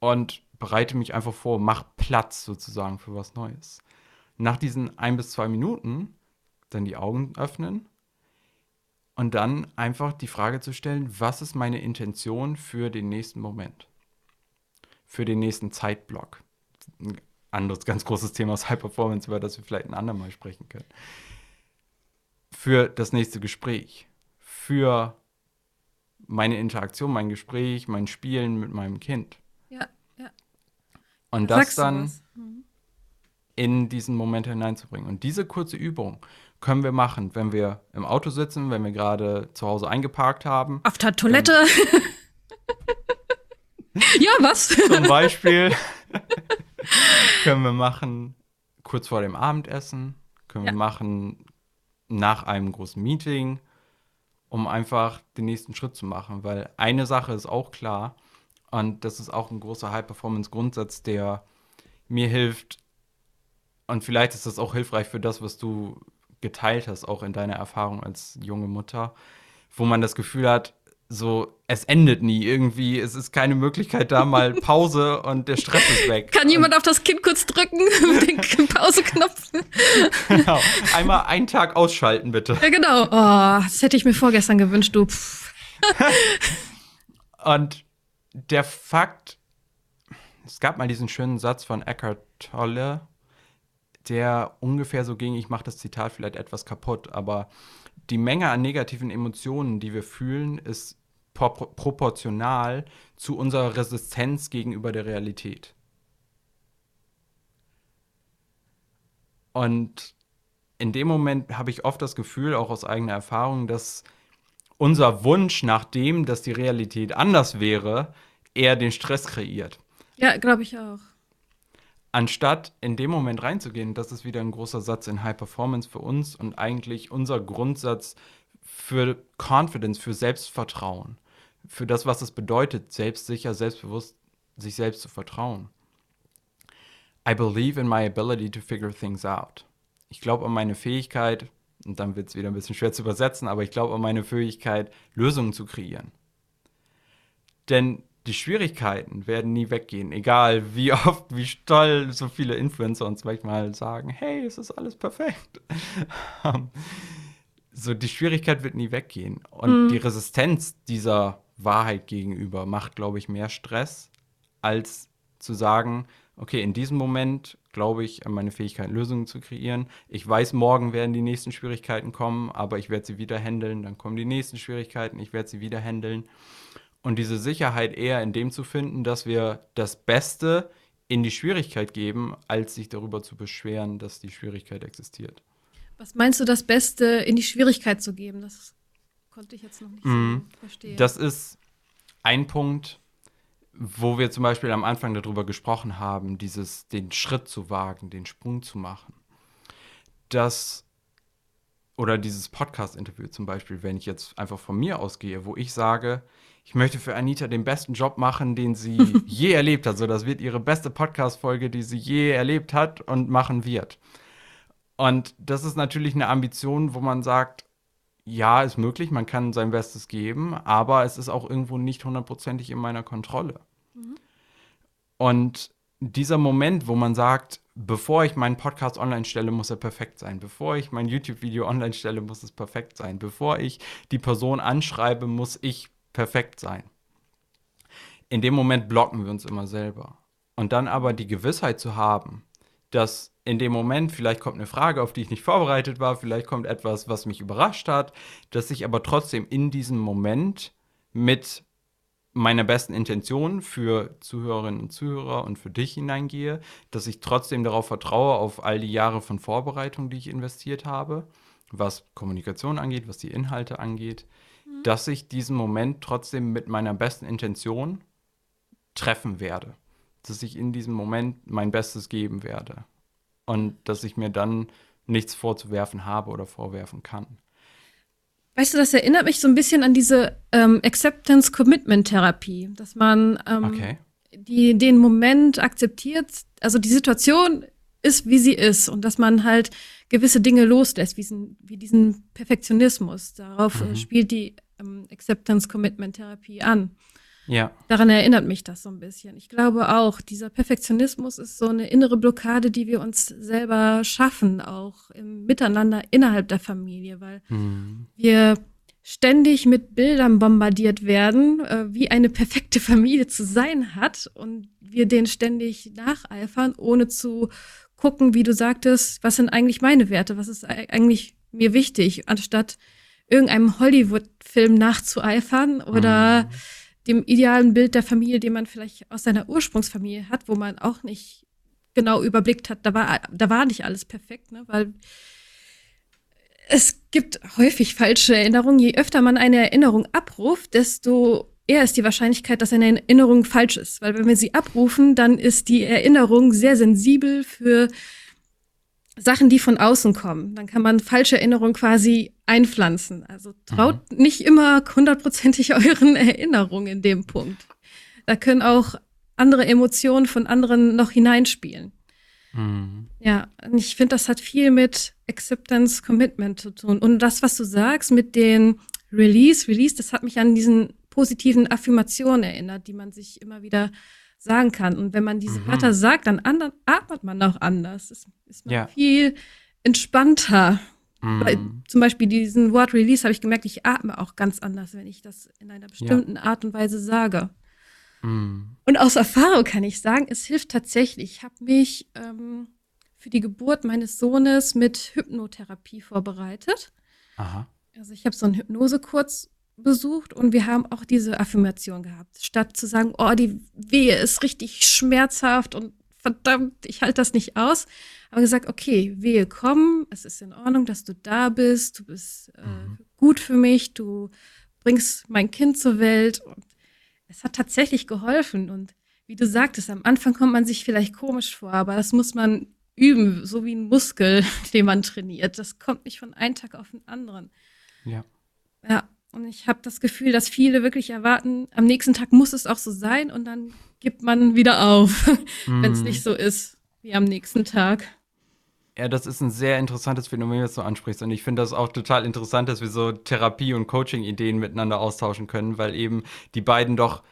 und bereite mich einfach vor, mach Platz sozusagen für was Neues. Nach diesen ein bis zwei Minuten dann die Augen öffnen und dann einfach die Frage zu stellen, was ist meine Intention für den nächsten Moment? Für den nächsten Zeitblock. Anderes ganz großes Thema aus High Performance, über das wir vielleicht ein andermal sprechen können. Für das nächste Gespräch. Für meine Interaktion, mein Gespräch, mein Spielen mit meinem Kind. Ja, ja. Und Da das sagst dann. Mhm. in diesen Moment hineinzubringen. Und diese kurze Übung können wir machen, wenn wir im Auto sitzen, wenn wir gerade zu Hause eingeparkt haben. Auf der Toilette. ja, was? Zum Beispiel können wir machen kurz vor dem Abendessen, können Ja. wir machen nach einem großen Meeting, um einfach den nächsten Schritt zu machen. Weil eine Sache ist auch klar, und das ist auch ein großer High-Performance-Grundsatz, der mir hilft, und vielleicht ist das auch hilfreich für das, was du geteilt hast, auch in deiner Erfahrung als junge Mutter, wo man das Gefühl hat, so, es endet nie irgendwie, es ist keine Möglichkeit da, mal Pause und der Stress ist weg. Kann jemand auf das Kind kurz drücken? den Pauseknopf. Genau. Einmal einen Tag ausschalten, bitte. Ja, genau. Oh, das hätte ich mir vorgestern gewünscht, du. Und der Fakt, es gab mal diesen schönen Satz von Eckhart Tolle, der ungefähr so ging, ich mache das Zitat vielleicht etwas kaputt, aber die Menge an negativen Emotionen, die wir fühlen, ist pro proportional zu unserer Resistenz gegenüber der Realität. Und in dem Moment habe ich oft das Gefühl, auch aus eigener Erfahrung, dass unser Wunsch nach dem, dass die Realität anders wäre, eher den Stress kreiert. Ja, glaube ich auch. Anstatt in dem Moment reinzugehen, das ist wieder ein großer Satz in High Performance für uns und eigentlich unser Grundsatz für Confidence, für Selbstvertrauen, für das, was es bedeutet, selbstsicher, selbstbewusst sich selbst zu vertrauen. I believe in my ability to figure things out. Ich glaube an meine Fähigkeit, und dann wird es wieder ein bisschen schwer zu übersetzen, aber ich glaube an meine Fähigkeit, Lösungen zu kreieren. Denn die Schwierigkeiten werden nie weggehen, egal wie oft, wie toll so viele Influencer uns manchmal sagen, hey, es ist alles perfekt. so, die Schwierigkeit wird nie weggehen. Und Mhm. die Resistenz dieser Wahrheit gegenüber macht, glaube ich, mehr Stress, als zu sagen, okay, in diesem Moment glaube ich an meine Fähigkeit, Lösungen zu kreieren. Ich weiß, morgen werden die nächsten Schwierigkeiten kommen, aber ich werde sie wieder handeln. Dann kommen die nächsten Schwierigkeiten, ich werde sie wieder handeln. Und diese Sicherheit eher in dem zu finden, dass wir das Beste in die Schwierigkeit geben, als sich darüber zu beschweren, dass die Schwierigkeit existiert. Was meinst du, das Beste in die Schwierigkeit zu geben? Das konnte ich jetzt noch nicht Mhm. so verstehen. Das ist ein Punkt, wo wir zum Beispiel am Anfang darüber gesprochen haben, dieses, den Schritt zu wagen, den Sprung zu machen. Das oder dieses Podcast-Interview zum Beispiel, wenn ich jetzt einfach von mir ausgehe, wo ich sage, ich möchte für Anita den besten Job machen, den sie je erlebt hat. So, das wird ihre beste Podcast-Folge, die sie je erlebt hat und machen wird. Und das ist natürlich eine Ambition, wo man sagt, ja, ist möglich, man kann sein Bestes geben, aber es ist auch irgendwo nicht hundertprozentig in meiner Kontrolle. Und dieser Moment, wo man sagt, bevor ich meinen Podcast online stelle, muss er perfekt sein. Bevor ich mein YouTube-Video online stelle, muss es perfekt sein. Bevor ich die Person anschreibe, muss ich perfekt sein. In dem Moment blocken wir uns immer selber. Und dann aber die Gewissheit zu haben, dass in dem Moment vielleicht kommt eine Frage, auf die ich nicht vorbereitet war, vielleicht kommt etwas, was mich überrascht hat, dass ich aber trotzdem in diesem Moment mit meiner besten Intention für Zuhörerinnen und Zuhörer und für dich hineingehe, dass ich trotzdem darauf vertraue, auf all die Jahre von Vorbereitung, die ich investiert habe, was Kommunikation angeht, was die Inhalte angeht, dass ich diesen Moment trotzdem mit meiner besten Intention treffen werde. Dass ich in diesem Moment mein Bestes geben werde. Und dass ich mir dann nichts vorzuwerfen habe oder vorwerfen kann. Weißt du, das erinnert mich so ein bisschen an diese ähm, Acceptance-Commitment-Therapie, dass man ähm, Okay. die, den Moment akzeptiert, also die Situation ist, wie sie ist und dass man halt gewisse Dinge loslässt, wie diesen, wie diesen Perfektionismus. Darauf äh, Mhm. spielt die ähm, Acceptance-Commitment-Therapie an. Ja. Daran erinnert mich das so ein bisschen. Ich glaube auch, dieser Perfektionismus ist so eine innere Blockade, die wir uns selber schaffen, auch im Miteinander innerhalb der Familie, weil Mhm. wir ständig mit Bildern bombardiert werden, äh, wie eine perfekte Familie zu sein hat und wir denen ständig nacheifern, ohne zu gucken, wie du sagtest, was sind eigentlich meine Werte, was ist ei- eigentlich mir wichtig, anstatt irgendeinem Hollywood-Film nachzueifern oder Mhm. dem idealen Bild der Familie, den man vielleicht aus seiner Ursprungsfamilie hat, wo man auch nicht genau überblickt hat, da war, da war nicht alles perfekt, ne? weil es gibt häufig falsche Erinnerungen. Je öfter man eine Erinnerung abruft, desto eher ist die Wahrscheinlichkeit, dass eine Erinnerung falsch ist. Weil wenn wir sie abrufen, dann ist die Erinnerung sehr sensibel für Sachen, die von außen kommen. Dann kann man falsche Erinnerungen quasi einpflanzen. Also traut nicht immer hundertprozentig euren Erinnerungen in dem Punkt. Da können auch andere Emotionen von anderen noch hineinspielen. Mhm. Ja, und ich finde, das hat viel mit Acceptance, Commitment zu tun. Und das, was du sagst mit den Release, Release, das hat mich an diesen positiven Affirmationen erinnert, die man sich immer wieder sagen kann. Und wenn man diese Mhm. Wörter sagt, dann andern, atmet man auch anders. Ist, ist man Ja. viel entspannter. Bei, Mhm. zum Beispiel diesen Wort Release habe ich gemerkt, ich atme auch ganz anders, wenn ich das in einer bestimmten Art und Weise sage. Mhm. Und aus Erfahrung kann ich sagen, es hilft tatsächlich. Ich habe mich ähm, für die Geburt meines Sohnes mit Hypnotherapie vorbereitet. Aha. Also ich habe so einen Hypnosekurs besucht und wir haben auch diese Affirmation gehabt. Statt zu sagen, oh, die Wehe ist richtig schmerzhaft und verdammt, ich halte das nicht aus. Aber gesagt, okay, Wehe kommen, es ist in Ordnung, dass du da bist, du bist äh, Mhm. gut für mich, du bringst mein Kind zur Welt. Und es hat tatsächlich geholfen. Und wie du sagtest, am Anfang kommt man sich vielleicht komisch vor, aber das muss man üben, so wie ein Muskel, den man trainiert. Das kommt nicht von einem Tag auf den anderen. Ja. Ja, und ich habe das Gefühl, dass viele wirklich erwarten, am nächsten Tag muss es auch so sein und dann gibt man wieder auf, wenn es nicht so ist wie am nächsten Tag. Ja, das ist ein sehr interessantes Phänomen, was du ansprichst. Und ich finde das auch total interessant, dass wir so Therapie- und Coaching-Ideen miteinander austauschen können, weil eben die beiden doch,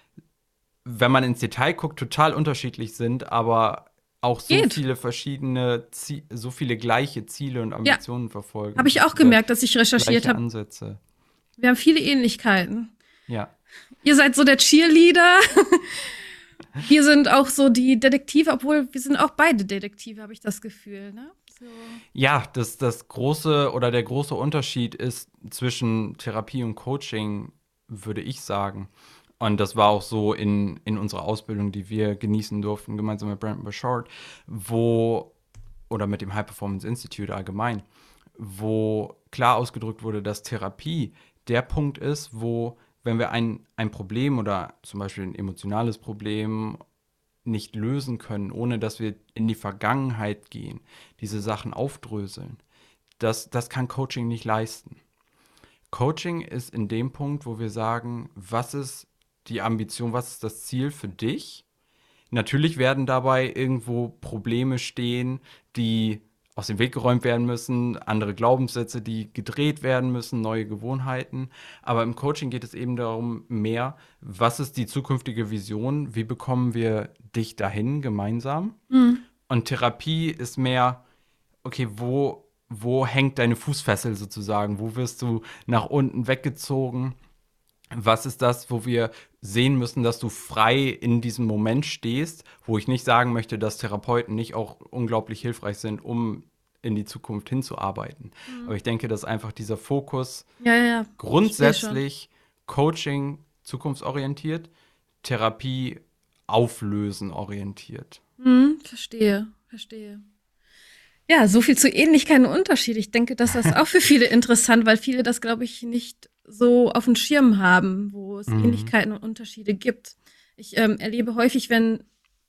wenn man ins Detail guckt, total unterschiedlich sind, aber auch so Geht. viele verschiedene, Zie so viele gleiche Ziele und Ambitionen verfolgen. Habe ich auch gemerkt, dass ich recherchiert habe. Ansätze. Wir haben viele Ähnlichkeiten. Ja. Ihr seid so der Cheerleader. Wir sind auch so die Detektive, obwohl wir sind auch beide Detektive, habe ich das Gefühl. Ne? So. Ja, das, das große oder der große Unterschied ist zwischen Therapie und Coaching, würde ich sagen. Und das war auch so in, in unserer Ausbildung, die wir genießen durften, gemeinsam mit Brandon Bouchard, wo, oder mit dem High Performance Institute allgemein, wo klar ausgedrückt wurde, dass Therapie der Punkt ist, wo, wenn wir ein, ein Problem oder zum Beispiel ein emotionales Problem nicht lösen können, ohne dass wir in die Vergangenheit gehen, diese Sachen aufdröseln, das, das kann Coaching nicht leisten. Coaching ist in dem Punkt, wo wir sagen, was ist die Ambition, was ist das Ziel für dich? Natürlich werden dabei irgendwo Probleme stehen, die aus dem Weg geräumt werden müssen, andere Glaubenssätze, die gedreht werden müssen, neue Gewohnheiten. Aber im Coaching geht es eben darum mehr, was ist die zukünftige Vision, wie bekommen wir dich dahin gemeinsam? Und Therapie ist mehr, okay, wo, wo hängt deine Fußfessel sozusagen? Wo wirst du nach unten weggezogen? Was ist das, wo wir sehen müssen, dass du frei in diesem Moment stehst, wo ich nicht sagen möchte, dass Therapeuten nicht auch unglaublich hilfreich sind, um in die Zukunft hinzuarbeiten. Aber ich denke, dass einfach dieser Fokus Ja, ja, grundsätzlich Coaching zukunftsorientiert, Therapie auflösen orientiert. Hm, verstehe, verstehe. Ja, so viel zu Ähnlichkeiten und Unterschied. Ich denke, das ist auch für viele interessant, weil viele das, glaube ich, nicht so auf dem Schirm haben, wo es Mhm. Ähnlichkeiten und Unterschiede gibt. Ich ähm, erlebe häufig, wenn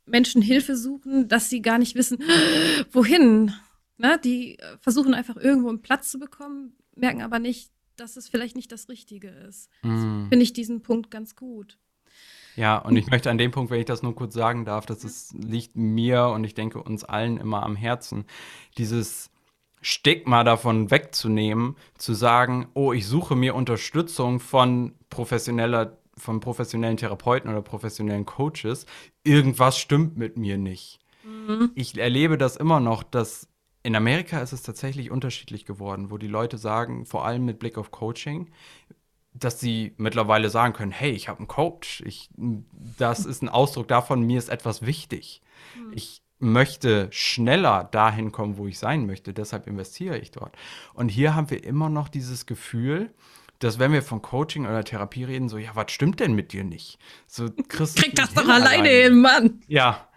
Menschen Hilfe suchen, dass sie gar nicht wissen, wohin. Ne? Die äh, versuchen einfach irgendwo einen Platz zu bekommen, merken aber nicht, dass es vielleicht nicht das Richtige ist. Mhm. Finde ich diesen Punkt ganz gut. Ja, und ich möchte an dem Punkt, wenn ich das nur kurz sagen darf, das ist, liegt mir und ich denke uns allen immer am Herzen, dieses Stigma davon wegzunehmen, zu sagen, oh, ich suche mir Unterstützung von professioneller, von professionellen Therapeuten oder professionellen Coaches. Irgendwas stimmt mit mir nicht. Ich erlebe das immer noch, dass in Amerika ist es tatsächlich unterschiedlich geworden, wo die Leute sagen, vor allem mit Blick auf Coaching, dass sie mittlerweile sagen können, hey, ich habe einen Coach. Ich, das ist ein Ausdruck davon, mir ist etwas wichtig. Ich möchte schneller dahin kommen, wo ich sein möchte. Deshalb investiere ich dort. Und hier haben wir immer noch dieses Gefühl, dass wenn wir von Coaching oder Therapie reden, so, ja, was stimmt denn mit dir nicht? So, du Krieg das doch alleine hin, Mann. ja.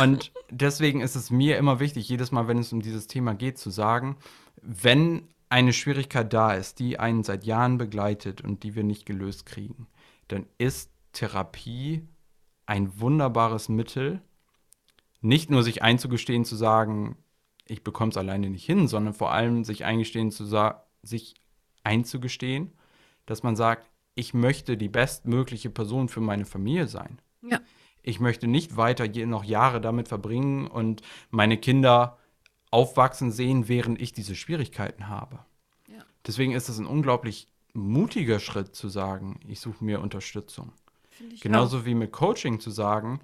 Und deswegen ist es mir immer wichtig, jedes Mal, wenn es um dieses Thema geht, zu sagen, wenn eine Schwierigkeit da ist, die einen seit Jahren begleitet und die wir nicht gelöst kriegen, dann ist Therapie ein wunderbares Mittel, nicht nur sich einzugestehen, zu sagen, ich bekomme es alleine nicht hin, sondern vor allem sich eingestehen zu sich einzugestehen, dass man sagt, ich möchte die bestmögliche Person für meine Familie sein. Ja. Ich möchte nicht weiter je noch Jahre damit verbringen und meine Kinder aufwachsen sehen, während ich diese Schwierigkeiten habe. Ja. Deswegen ist es ein unglaublich mutiger Schritt zu sagen, ich suche mir Unterstützung. Genauso wie mit Coaching zu sagen,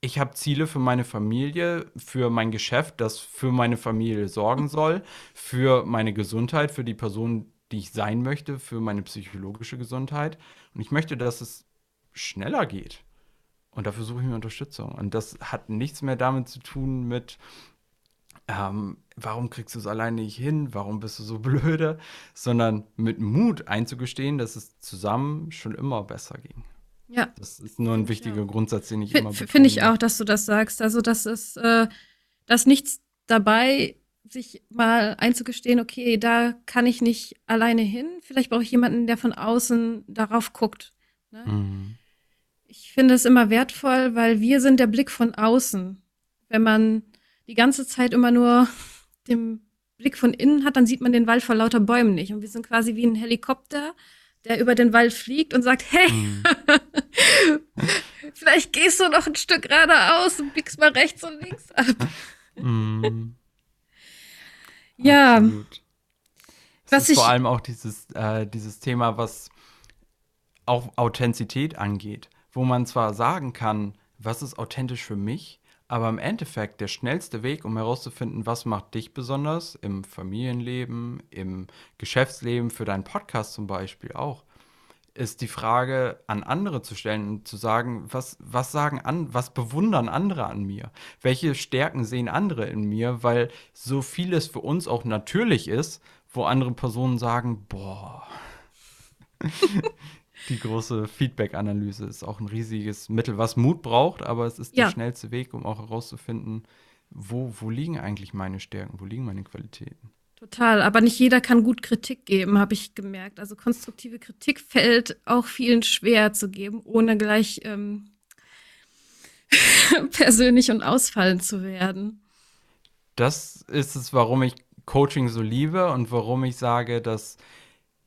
ich habe Ziele für meine Familie, für mein Geschäft, das für meine Familie sorgen soll, für meine Gesundheit, für die Person, die ich sein möchte, für meine psychologische Gesundheit. Und ich möchte, dass es schneller geht. Und dafür suche ich mir Unterstützung. Und das hat nichts mehr damit zu tun mit, ähm, warum kriegst du es alleine nicht hin, warum bist du so blöde, sondern mit Mut einzugestehen, dass es zusammen schon immer besser ging. Ja. Das ist nur ein wichtiger Ja. Grundsatz, den ich immer F- Finde ich auch, dass du das sagst. Also, das ist, äh, dass nichts dabei, sich mal einzugestehen, okay, da kann ich nicht alleine hin. Vielleicht brauche ich jemanden, der von außen darauf guckt. Ne? Mhm. Ich finde es immer wertvoll, weil wir sind der Blick von außen. Wenn man die ganze Zeit immer nur den Blick von innen hat, dann sieht man den Wald vor lauter Bäumen nicht. Und wir sind quasi wie ein Helikopter, der über den Wald fliegt und sagt, hey, Mhm. vielleicht gehst du noch ein Stück geradeaus und biegst mal rechts und links ab. Mhm. Ja, Absolut. Es Was ist ich- vor allem auch dieses, äh, dieses Thema, was auch Authentizität angeht, wo man zwar sagen kann, was ist authentisch für mich, aber im Endeffekt der schnellste Weg, um herauszufinden, was macht dich besonders im Familienleben, im Geschäftsleben, für deinen Podcast zum Beispiel auch, ist die Frage an andere zu stellen und zu sagen, was, was sagen an, was bewundern andere an mir? Welche Stärken sehen andere in mir? Weil so vieles für uns auch natürlich ist, wo andere Personen sagen, boah. Die große Feedback-Analyse ist auch ein riesiges Mittel, was Mut braucht, aber es ist Ja. der schnellste Weg, um auch herauszufinden, wo, wo liegen eigentlich meine Stärken, wo liegen meine Qualitäten. total. Aber nicht jeder kann gut Kritik geben, habe ich gemerkt. Also konstruktive Kritik fällt auch vielen schwer zu geben, ohne gleich ähm, persönlich und ausfallend zu werden. das ist es, warum ich Coaching so liebe und warum ich sage, dass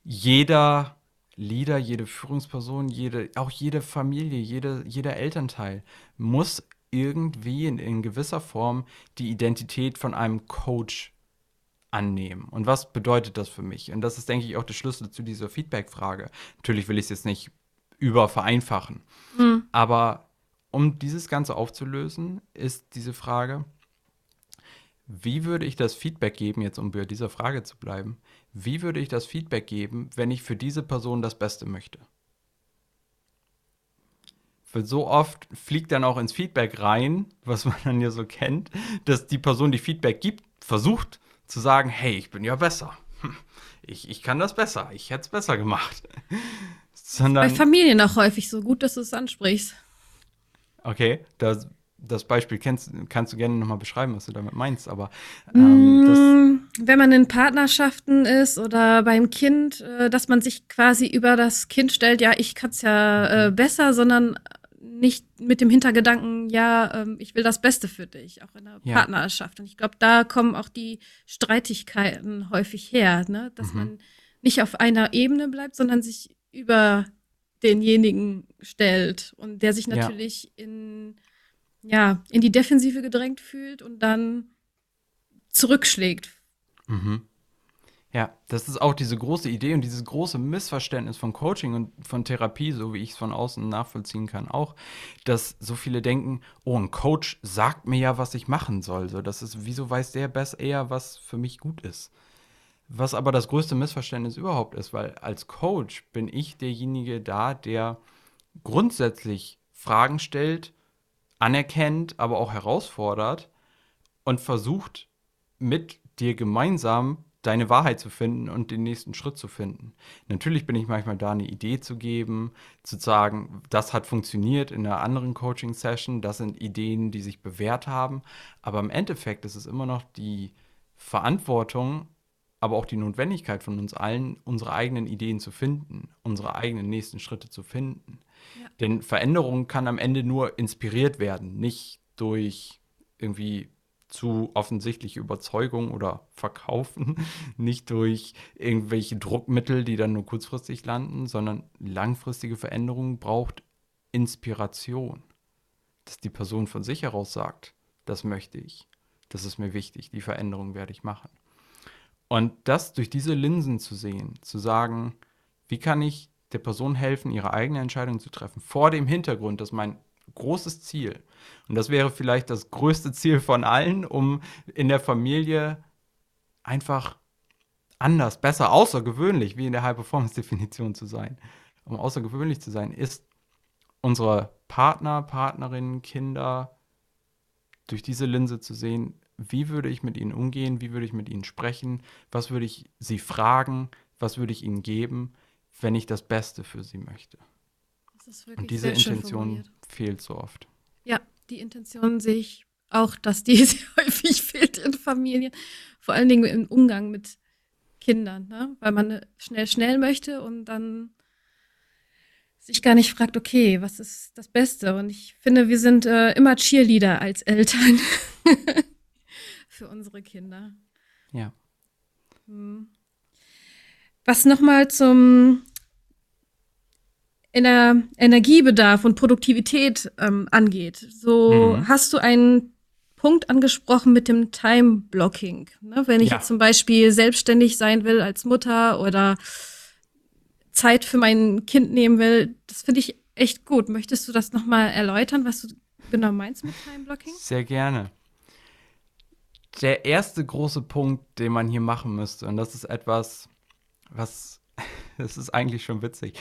jeder Leader, jede Führungsperson, jede, auch jede Familie, jede, jeder Elternteil muss irgendwie in, in gewisser Form die Identität von einem Coach annehmen. Und was bedeutet das für mich? Und das ist, denke ich, auch der Schlüssel zu dieser Feedback-Frage. Natürlich will ich es jetzt nicht übervereinfachen. Hm. Aber um dieses Ganze aufzulösen, ist diese Frage, wie würde ich das Feedback geben, jetzt um bei dieser Frage zu bleiben, wie würde ich das Feedback geben, wenn ich für diese Person das Beste möchte? Weil so oft fliegt dann auch ins Feedback rein, was man dann ja so kennt, dass die Person, die Feedback gibt, versucht zu sagen, hey, ich bin ja besser. Ich, ich kann das besser, ich hätte es besser gemacht. Bei Sondern, Familien auch häufig so gut, dass du es ansprichst. okay, das, das Beispiel kennst, kannst du gerne nochmal beschreiben, was du damit meinst, aber ähm, Mm, wenn man in Partnerschaften ist oder beim Kind, äh, dass man sich quasi über das Kind stellt, ja, ich kann es ja äh, mhm. besser, sondern nicht mit dem Hintergedanken, ja, ähm, ich will das Beste für dich, auch in der ja. Partnerschaft. Und ich glaube, da kommen auch die Streitigkeiten häufig her, ne? dass mhm. man nicht auf einer Ebene bleibt, sondern sich über denjenigen stellt und der sich natürlich ja. in ja in die Defensive gedrängt fühlt und dann zurückschlägt. Mhm. Ja, das ist auch diese große Idee und dieses große Missverständnis von Coaching und von Therapie, so wie ich es von außen nachvollziehen kann, auch, dass so viele denken, oh, ein Coach sagt mir ja, was ich machen soll. So, das ist, wieso weiß der besser eher, was für mich gut ist? Was aber das größte Missverständnis überhaupt ist, weil als Coach bin ich derjenige da, der grundsätzlich Fragen stellt, anerkennt, aber auch herausfordert und versucht mit dir gemeinsam deine Wahrheit zu finden und den nächsten Schritt zu finden. Natürlich bin ich manchmal da, eine Idee zu geben, zu sagen, das hat funktioniert in einer anderen Coaching-Session, das sind Ideen, die sich bewährt haben, aber im Endeffekt ist es immer noch die Verantwortung aber auch die Notwendigkeit von uns allen, unsere eigenen Ideen zu finden, unsere eigenen nächsten Schritte zu finden. Ja. Denn Veränderung kann am Ende nur inspiriert werden, nicht durch irgendwie zu offensichtliche Überzeugung oder Verkaufen, nicht durch irgendwelche Druckmittel, die dann nur kurzfristig landen, sondern langfristige Veränderung braucht Inspiration. Dass die Person von sich heraus sagt, das möchte ich, das ist mir wichtig, die Veränderung werde ich machen. Und das durch diese Linsen zu sehen, zu sagen, wie kann ich der Person helfen, ihre eigene Entscheidung zu treffen, vor dem Hintergrund, dass mein großes Ziel, und das wäre vielleicht das größte Ziel von allen, um in der Familie einfach anders, besser, außergewöhnlich, wie in der High-Performance-Definition zu sein, um außergewöhnlich zu sein, ist unsere Partner, Partnerinnen, Kinder durch diese Linse zu sehen, wie würde ich mit ihnen umgehen, wie würde ich mit ihnen sprechen, was würde ich sie fragen, was würde ich ihnen geben, wenn ich das Beste für sie möchte. Und diese Intention fehlt so oft. Ja, die Intention sehe ich auch, dass die sehr häufig fehlt in Familien, vor allen Dingen im Umgang mit Kindern, ne? weil man schnell, schnell möchte und dann sich gar nicht fragt, okay, was ist das Beste? Und ich finde, wir sind äh, immer Cheerleader als Eltern. für unsere Kinder. Ja. Hm. Was nochmal zum Ener Energiebedarf und Produktivität ähm, angeht. So mhm. hast du einen Punkt angesprochen mit dem Time-Blocking. Ne? Wenn ich ja. jetzt zum Beispiel selbstständig sein will als Mutter oder Zeit für mein Kind nehmen will, das finde ich echt gut. Möchtest du das nochmal erläutern, was du genau meinst mit Time-Blocking? Sehr gerne der erste große Punkt, den man hier machen müsste, und das ist etwas, was, das ist eigentlich schon witzig.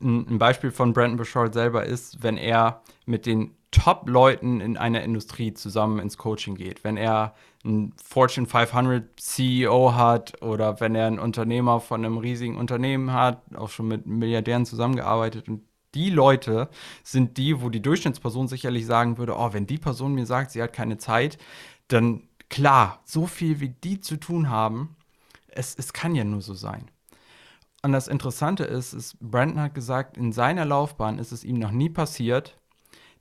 Ein, Beispiel von Brandon Bouchard selber ist, wenn er mit den Top-Leuten in einer Industrie zusammen ins Coaching geht. Wenn er einen Fortune 500 CEO hat oder wenn er einen Unternehmer von einem riesigen Unternehmen hat, auch schon mit Milliardären zusammengearbeitet und die Leute sind die, wo die Durchschnittsperson sicherlich sagen würde, oh, wenn die Person mir sagt, sie hat keine Zeit, dann klar, so viel wie die zu tun haben, es, es kann ja nur so sein. Und das Interessante ist, ist, Brandon hat gesagt, in seiner Laufbahn ist es ihm noch nie passiert,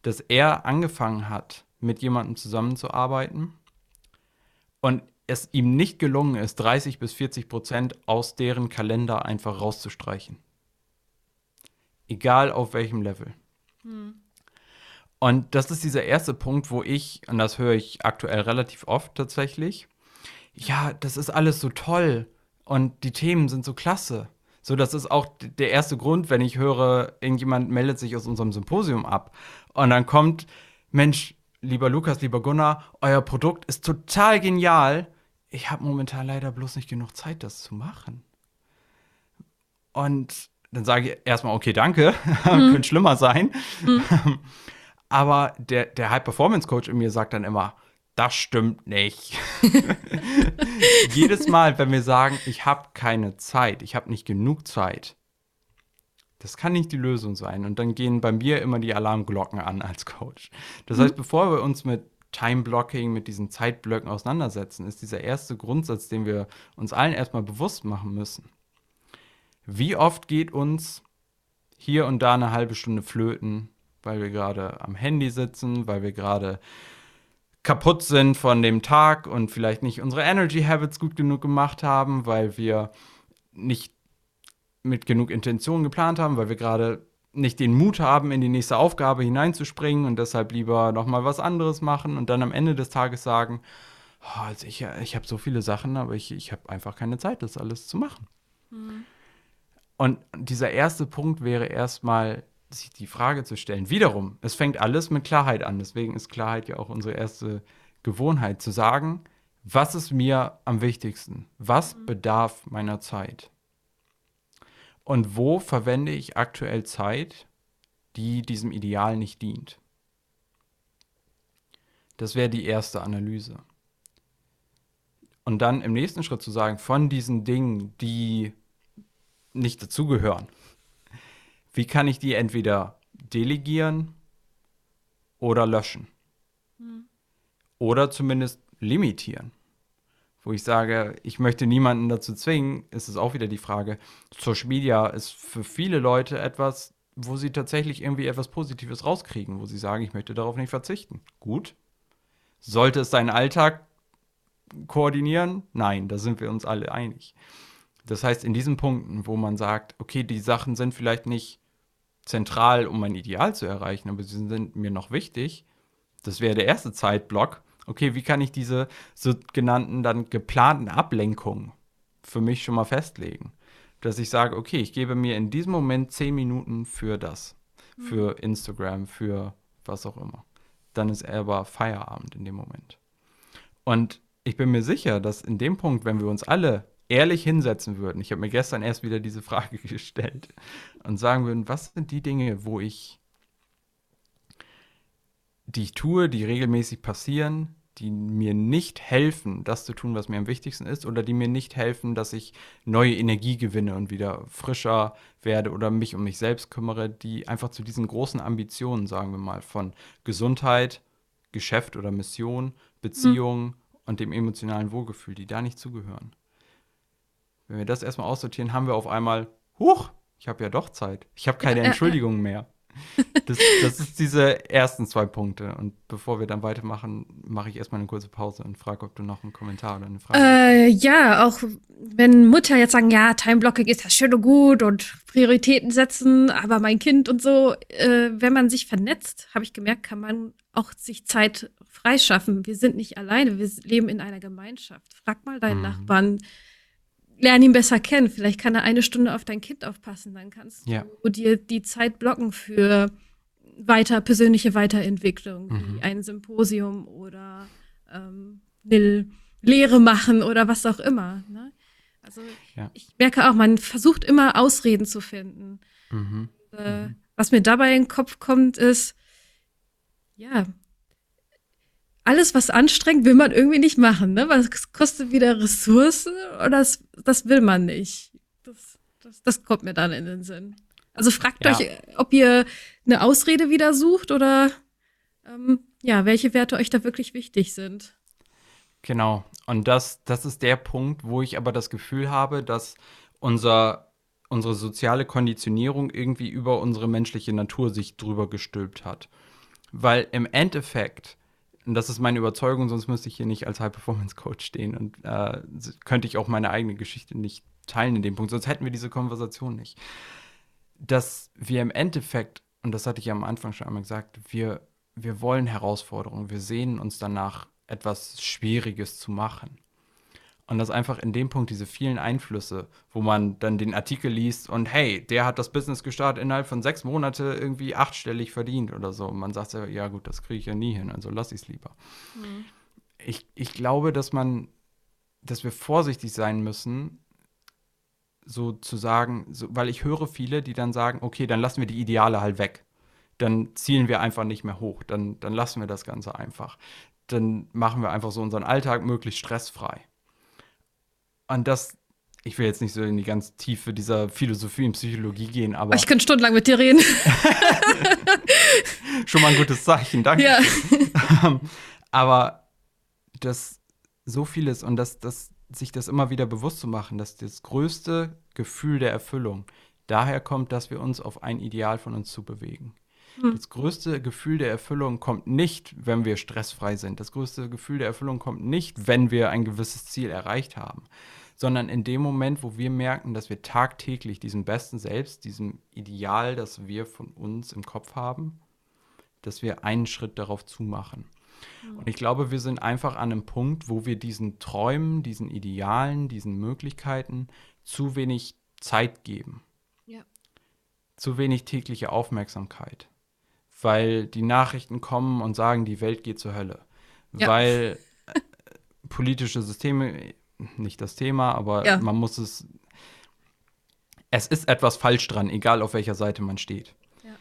dass er angefangen hat, mit jemandem zusammenzuarbeiten und es ihm nicht gelungen ist, 30 bis 40 Prozent aus deren Kalender einfach rauszustreichen. Egal auf welchem Level. Hm. Und das ist dieser erste Punkt, wo ich, und das höre ich aktuell relativ oft tatsächlich, ja, das ist alles so toll und die Themen sind so klasse. So, das ist auch der erste Grund, wenn ich höre, irgendjemand meldet sich aus unserem Symposium ab. Und dann kommt, Mensch, lieber Lukas, lieber Gunnar, euer Produkt ist total genial. Ich habe momentan leider bloß nicht genug Zeit, das zu machen. Und dann sage ich erstmal, okay, danke, mhm. könnte schlimmer sein. Mhm. Aber der, der High-Performance-Coach in mir sagt dann immer, das stimmt nicht. Jedes Mal, wenn wir sagen, ich habe keine Zeit, ich habe nicht genug Zeit, das kann nicht die Lösung sein. Und dann gehen bei mir immer die Alarmglocken an als Coach. Das mhm. heißt, bevor wir uns mit Time-Blocking, mit diesen Zeitblöcken auseinandersetzen, ist dieser erste Grundsatz, den wir uns allen erstmal bewusst machen müssen. Wie oft geht uns hier und da eine halbe Stunde flöten, weil wir gerade am Handy sitzen, weil wir gerade kaputt sind von dem Tag und vielleicht nicht unsere Energy Habits gut genug gemacht haben, weil wir nicht mit genug Intention geplant haben, weil wir gerade nicht den Mut haben, in die nächste Aufgabe hineinzuspringen und deshalb lieber noch mal was anderes machen und dann am Ende des Tages sagen, oh, also ich, ich habe so viele Sachen, aber ich, ich habe einfach keine Zeit, das alles zu machen. Mhm. Und dieser erste Punkt wäre erstmal, sich die Frage zu stellen. Wiederum, es fängt alles mit Klarheit an. Deswegen ist Klarheit ja auch unsere erste Gewohnheit, zu sagen, was ist mir am wichtigsten? Was mhm. bedarf meiner Zeit? Und wo verwende ich aktuell Zeit, die diesem Ideal nicht dient? Das wäre die erste Analyse. Und dann im nächsten Schritt zu sagen, von diesen Dingen, die nicht dazugehören, wie kann ich die entweder delegieren oder löschen? Hm. Oder zumindest limitieren wo ich sage, ich möchte niemanden dazu zwingen, ist es auch wieder die Frage. Social Media ist für viele Leute etwas, wo sie tatsächlich irgendwie etwas Positives rauskriegen, wo sie sagen, ich möchte darauf nicht verzichten. Gut. Sollte es deinen Alltag koordinieren? Nein, da sind wir uns alle einig. Das heißt, in diesen Punkten, wo man sagt, okay, die Sachen sind vielleicht nicht zentral, um mein Ideal zu erreichen, aber sie sind mir noch wichtig, das wäre der erste Zeitblock, okay, wie kann ich diese sogenannten dann geplanten Ablenkungen für mich schon mal festlegen? Dass ich sage, okay, ich gebe mir in diesem Moment zehn Minuten für das, mhm. für Instagram, für was auch immer. Dann ist aber Feierabend in dem Moment. Und ich bin mir sicher, dass in dem Punkt, wenn wir uns alle ehrlich hinsetzen würden, ich habe mir gestern erst wieder diese Frage gestellt und sagen würden, was sind die Dinge, wo ich die ich tue, die regelmäßig passieren, die mir nicht helfen, das zu tun, was mir am wichtigsten ist, oder die mir nicht helfen, dass ich neue Energie gewinne und wieder frischer werde oder mich um mich selbst kümmere, die einfach zu diesen großen Ambitionen, sagen wir mal, von Gesundheit, Geschäft oder Mission, Beziehung mhm. und dem emotionalen Wohlgefühl, die da nicht zugehören. Wenn wir das erstmal aussortieren, haben wir auf einmal, huch, ich habe ja doch Zeit. Ich habe keine Entschuldigung mehr. Das, das ist diese ersten zwei Punkte. Und bevor wir dann weitermachen, mache ich erstmal eine kurze Pause und frage, ob du noch einen Kommentar oder eine Frage äh, hast. Ja, auch wenn Mutter jetzt sagen, ja, Timeblocking ist ja schön und gut und Prioritäten setzen, aber mein Kind und so, äh, wenn man sich vernetzt, habe ich gemerkt, kann man auch sich Zeit freischaffen. Wir sind nicht alleine, wir leben in einer Gemeinschaft. Frag mal deinen mhm. Nachbarn, lern ihn besser kennen. Vielleicht kann er eine Stunde auf dein Kind aufpassen. Dann kannst ja. du dir die Zeit blocken für weiter persönliche Weiterentwicklung, mhm. wie ein Symposium oder ähm, eine Lehre machen oder was auch immer. Ne? Also ja. ich merke auch, man versucht immer Ausreden zu finden. Mhm. Äh, mhm. Was mir dabei in den Kopf kommt, ist, ja, alles, was anstrengt, will man irgendwie nicht machen, ne? Weil es kostet wieder Ressourcen oder das, das will man nicht. Das, das, das kommt mir dann in den Sinn. Also fragt ja. euch, ob ihr eine Ausrede wieder sucht oder ähm, ja, welche Werte euch da wirklich wichtig sind. Genau. Und das, das ist der Punkt, wo ich aber das Gefühl habe, dass unser, unsere soziale Konditionierung irgendwie über unsere menschliche Natur sich drüber gestülpt hat. Weil im Endeffekt und das ist meine Überzeugung, sonst müsste ich hier nicht als High-Performance-Coach stehen und äh, könnte ich auch meine eigene Geschichte nicht teilen in dem Punkt, sonst hätten wir diese Konversation nicht. Dass wir im Endeffekt, und das hatte ich ja am Anfang schon einmal gesagt, wir, wir wollen Herausforderungen, wir sehnen uns danach, etwas Schwieriges zu machen. Und das einfach in dem Punkt diese vielen Einflüsse, wo man dann den Artikel liest und hey, der hat das Business gestartet innerhalb von sechs Monate irgendwie achtstellig verdient oder so. Und man sagt ja, ja gut, das kriege ich ja nie hin, also lass ich es lieber. Mhm. Ich, ich glaube, dass man, dass wir vorsichtig sein müssen, so zu sagen, so, weil ich höre viele, die dann sagen, okay, dann lassen wir die Ideale halt weg. Dann zielen wir einfach nicht mehr hoch. Dann, dann lassen wir das Ganze einfach. Dann machen wir einfach so unseren Alltag möglichst stressfrei. Und das, ich will jetzt nicht so in die ganz Tiefe dieser Philosophie und Psychologie gehen, aber. Ich könnte stundenlang mit dir reden. Schon mal ein gutes Zeichen, danke. Ja. Aber das so vieles und das, das, sich das immer wieder bewusst zu machen, dass das größte Gefühl der Erfüllung daher kommt, dass wir uns auf ein Ideal von uns zu bewegen. Hm. Das größte Gefühl der Erfüllung kommt nicht, wenn wir stressfrei sind. Das größte Gefühl der Erfüllung kommt nicht, wenn wir ein gewisses Ziel erreicht haben, sondern in dem Moment, wo wir merken, dass wir tagtäglich diesem besten Selbst, diesem Ideal, das wir von uns im Kopf haben, dass wir einen Schritt darauf zumachen. Hm. Und ich glaube, wir sind einfach an einem Punkt, wo wir diesen Träumen, diesen Idealen, diesen Möglichkeiten zu wenig Zeit geben. Ja. Zu wenig tägliche Aufmerksamkeit weil die Nachrichten kommen und sagen, die Welt geht zur Hölle. Ja. Weil äh, politische Systeme, nicht das Thema, aber ja. man muss es. Es ist etwas falsch dran, egal auf welcher Seite man steht. Ja.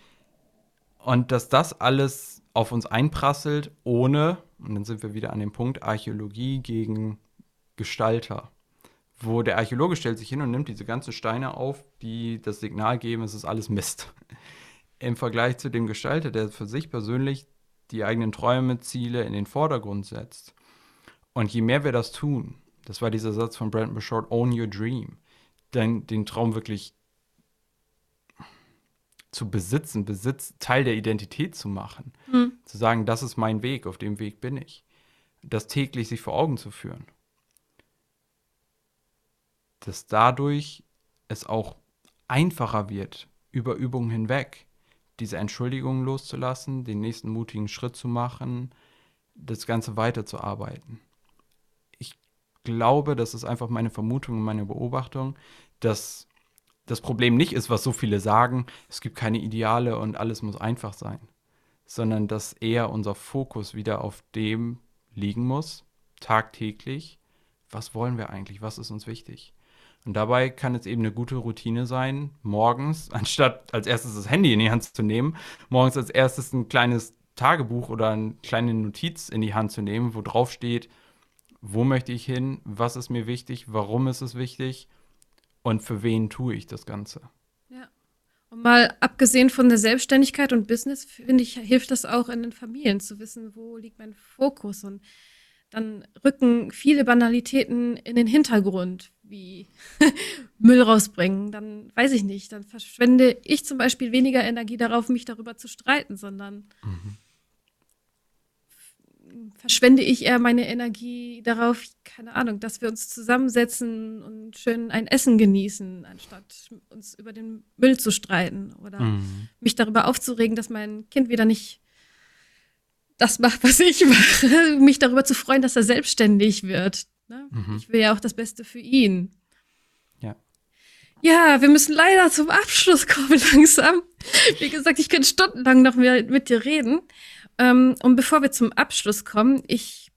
Und dass das alles auf uns einprasselt, ohne, und dann sind wir wieder an dem Punkt, Archäologie gegen Gestalter. Wo der Archäologe stellt sich hin und nimmt diese ganzen Steine auf, die das Signal geben, es ist alles Mist im Vergleich zu dem Gestalter, der für sich persönlich die eigenen Träume, Ziele in den Vordergrund setzt. Und je mehr wir das tun, das war dieser Satz von Brandon Bouchard, own your dream, den, den Traum wirklich zu besitzen, Besitz, Teil der Identität zu machen, mhm. zu sagen, das ist mein Weg, auf dem Weg bin ich, das täglich sich vor Augen zu führen, dass dadurch es auch einfacher wird, über Übungen hinweg, diese Entschuldigungen loszulassen, den nächsten mutigen Schritt zu machen, das Ganze weiterzuarbeiten. Glaube, das ist einfach meine Vermutung und meine Beobachtung, dass das Problem nicht ist, was so viele sagen, es gibt keine Ideale und alles muss einfach sein, sondern dass eher unser Fokus wieder auf dem liegen muss, tagtäglich, was wollen wir eigentlich, was ist uns wichtig. Und dabei kann es eben eine gute Routine sein, morgens, anstatt als erstes das Handy in die Hand zu nehmen, morgens als erstes ein kleines Tagebuch oder eine kleine Notiz in die Hand zu nehmen, wo drauf steht, wo möchte ich hin, was ist mir wichtig, warum ist es wichtig und für wen tue ich das Ganze. Ja. Und mal abgesehen von der Selbstständigkeit und Business, finde ich, hilft das auch in den Familien zu wissen, wo liegt mein Fokus und dann rücken viele Banalitäten in den Hintergrund, wie Müll rausbringen. Dann weiß ich nicht, dann verschwende ich zum Beispiel weniger Energie darauf, mich darüber zu streiten, sondern mhm. Verschwende ich eher meine Energie darauf, keine Ahnung, dass wir uns zusammensetzen und schön ein Essen genießen, anstatt uns über den Müll zu streiten oder mhm. mich darüber aufzuregen, dass mein Kind wieder nicht das macht, was ich mache, mich darüber zu freuen, dass er selbstständig wird. Ne? Mhm. Ich will ja auch das Beste für ihn. Ja. Ja, wir müssen leider zum Abschluss kommen langsam. Wie gesagt, ich könnte stundenlang noch mehr mit dir reden. Ähm, und bevor wir zum Abschluss kommen, ich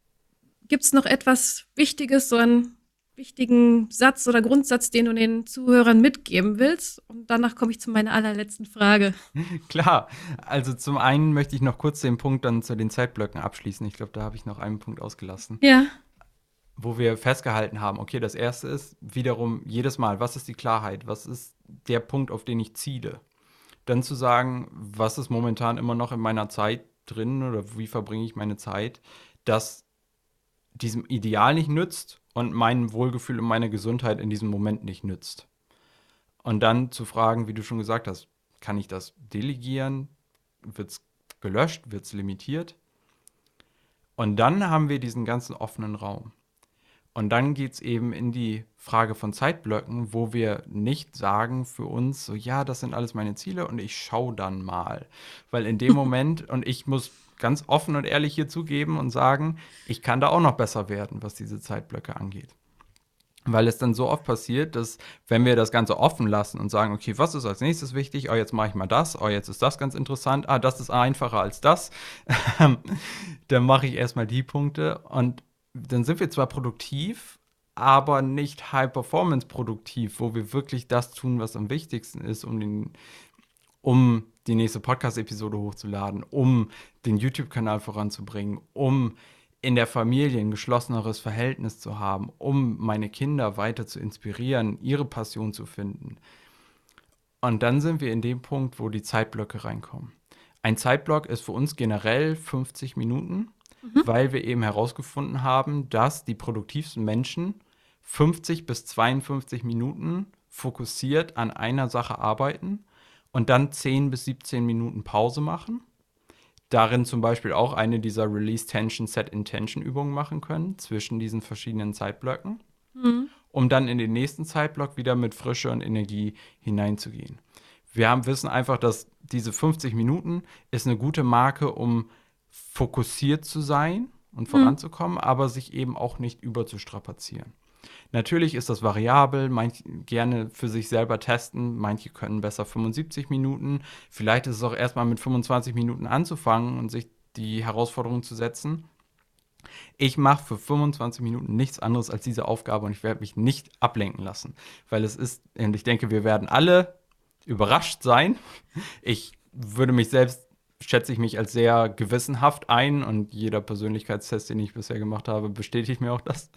gibt's noch etwas Wichtiges, so ein wichtigen Satz oder Grundsatz, den du den Zuhörern mitgeben willst? Und danach komme ich zu meiner allerletzten Frage. Klar, also zum einen möchte ich noch kurz den Punkt dann zu den Zeitblöcken abschließen. Ich glaube, da habe ich noch einen Punkt ausgelassen. Ja. Wo wir festgehalten haben, okay, das erste ist wiederum jedes Mal, was ist die Klarheit? Was ist der Punkt, auf den ich ziele? Dann zu sagen, was ist momentan immer noch in meiner Zeit drin oder wie verbringe ich meine Zeit, das diesem Ideal nicht nützt und mein Wohlgefühl und meine Gesundheit in diesem Moment nicht nützt. Und dann zu fragen, wie du schon gesagt hast, kann ich das delegieren? Wird es gelöscht? Wird es limitiert? Und dann haben wir diesen ganzen offenen Raum. Und dann geht es eben in die Frage von Zeitblöcken, wo wir nicht sagen für uns, so ja, das sind alles meine Ziele und ich schaue dann mal. Weil in dem Moment, und ich muss ganz offen und ehrlich hier zugeben und sagen, ich kann da auch noch besser werden, was diese Zeitblöcke angeht. Weil es dann so oft passiert, dass wenn wir das Ganze offen lassen und sagen, okay, was ist als nächstes wichtig? Oh, jetzt mache ich mal das. Oh, jetzt ist das ganz interessant. Ah, das ist einfacher als das. dann mache ich erstmal die Punkte und dann sind wir zwar produktiv, aber nicht high-performance produktiv, wo wir wirklich das tun, was am wichtigsten ist, um den, um die nächste Podcast-Episode hochzuladen, um den YouTube-Kanal voranzubringen, um in der Familie ein geschlosseneres Verhältnis zu haben, um meine Kinder weiter zu inspirieren, ihre Passion zu finden. Und dann sind wir in dem Punkt, wo die Zeitblöcke reinkommen. Ein Zeitblock ist für uns generell 50 Minuten. Mhm. weil wir eben herausgefunden haben, dass die produktivsten Menschen 50 bis 52 Minuten fokussiert an einer Sache arbeiten und dann 10 bis 17 Minuten Pause machen. Darin zum Beispiel auch eine dieser Release Tension Set Intention Übungen machen können zwischen diesen verschiedenen Zeitblöcken, mhm. um dann in den nächsten Zeitblock wieder mit Frische und Energie hineinzugehen. Wir haben, wissen einfach, dass diese 50 Minuten ist eine gute Marke, um fokussiert zu sein und mhm. voranzukommen, mhm. aber sich eben auch nicht überzustrapazieren. Natürlich ist das variabel, manche gerne für sich selber testen, manche können besser 75 Minuten. Vielleicht ist es auch erstmal mit 25 Minuten anzufangen und sich die Herausforderung zu setzen. Ich mache für 25 Minuten nichts anderes als diese Aufgabe und ich werde mich nicht ablenken lassen, weil es ist, und ich denke, wir werden alle überrascht sein. Ich würde mich selbst, schätze ich mich als sehr gewissenhaft ein und jeder Persönlichkeitstest, den ich bisher gemacht habe, bestätigt mir auch das.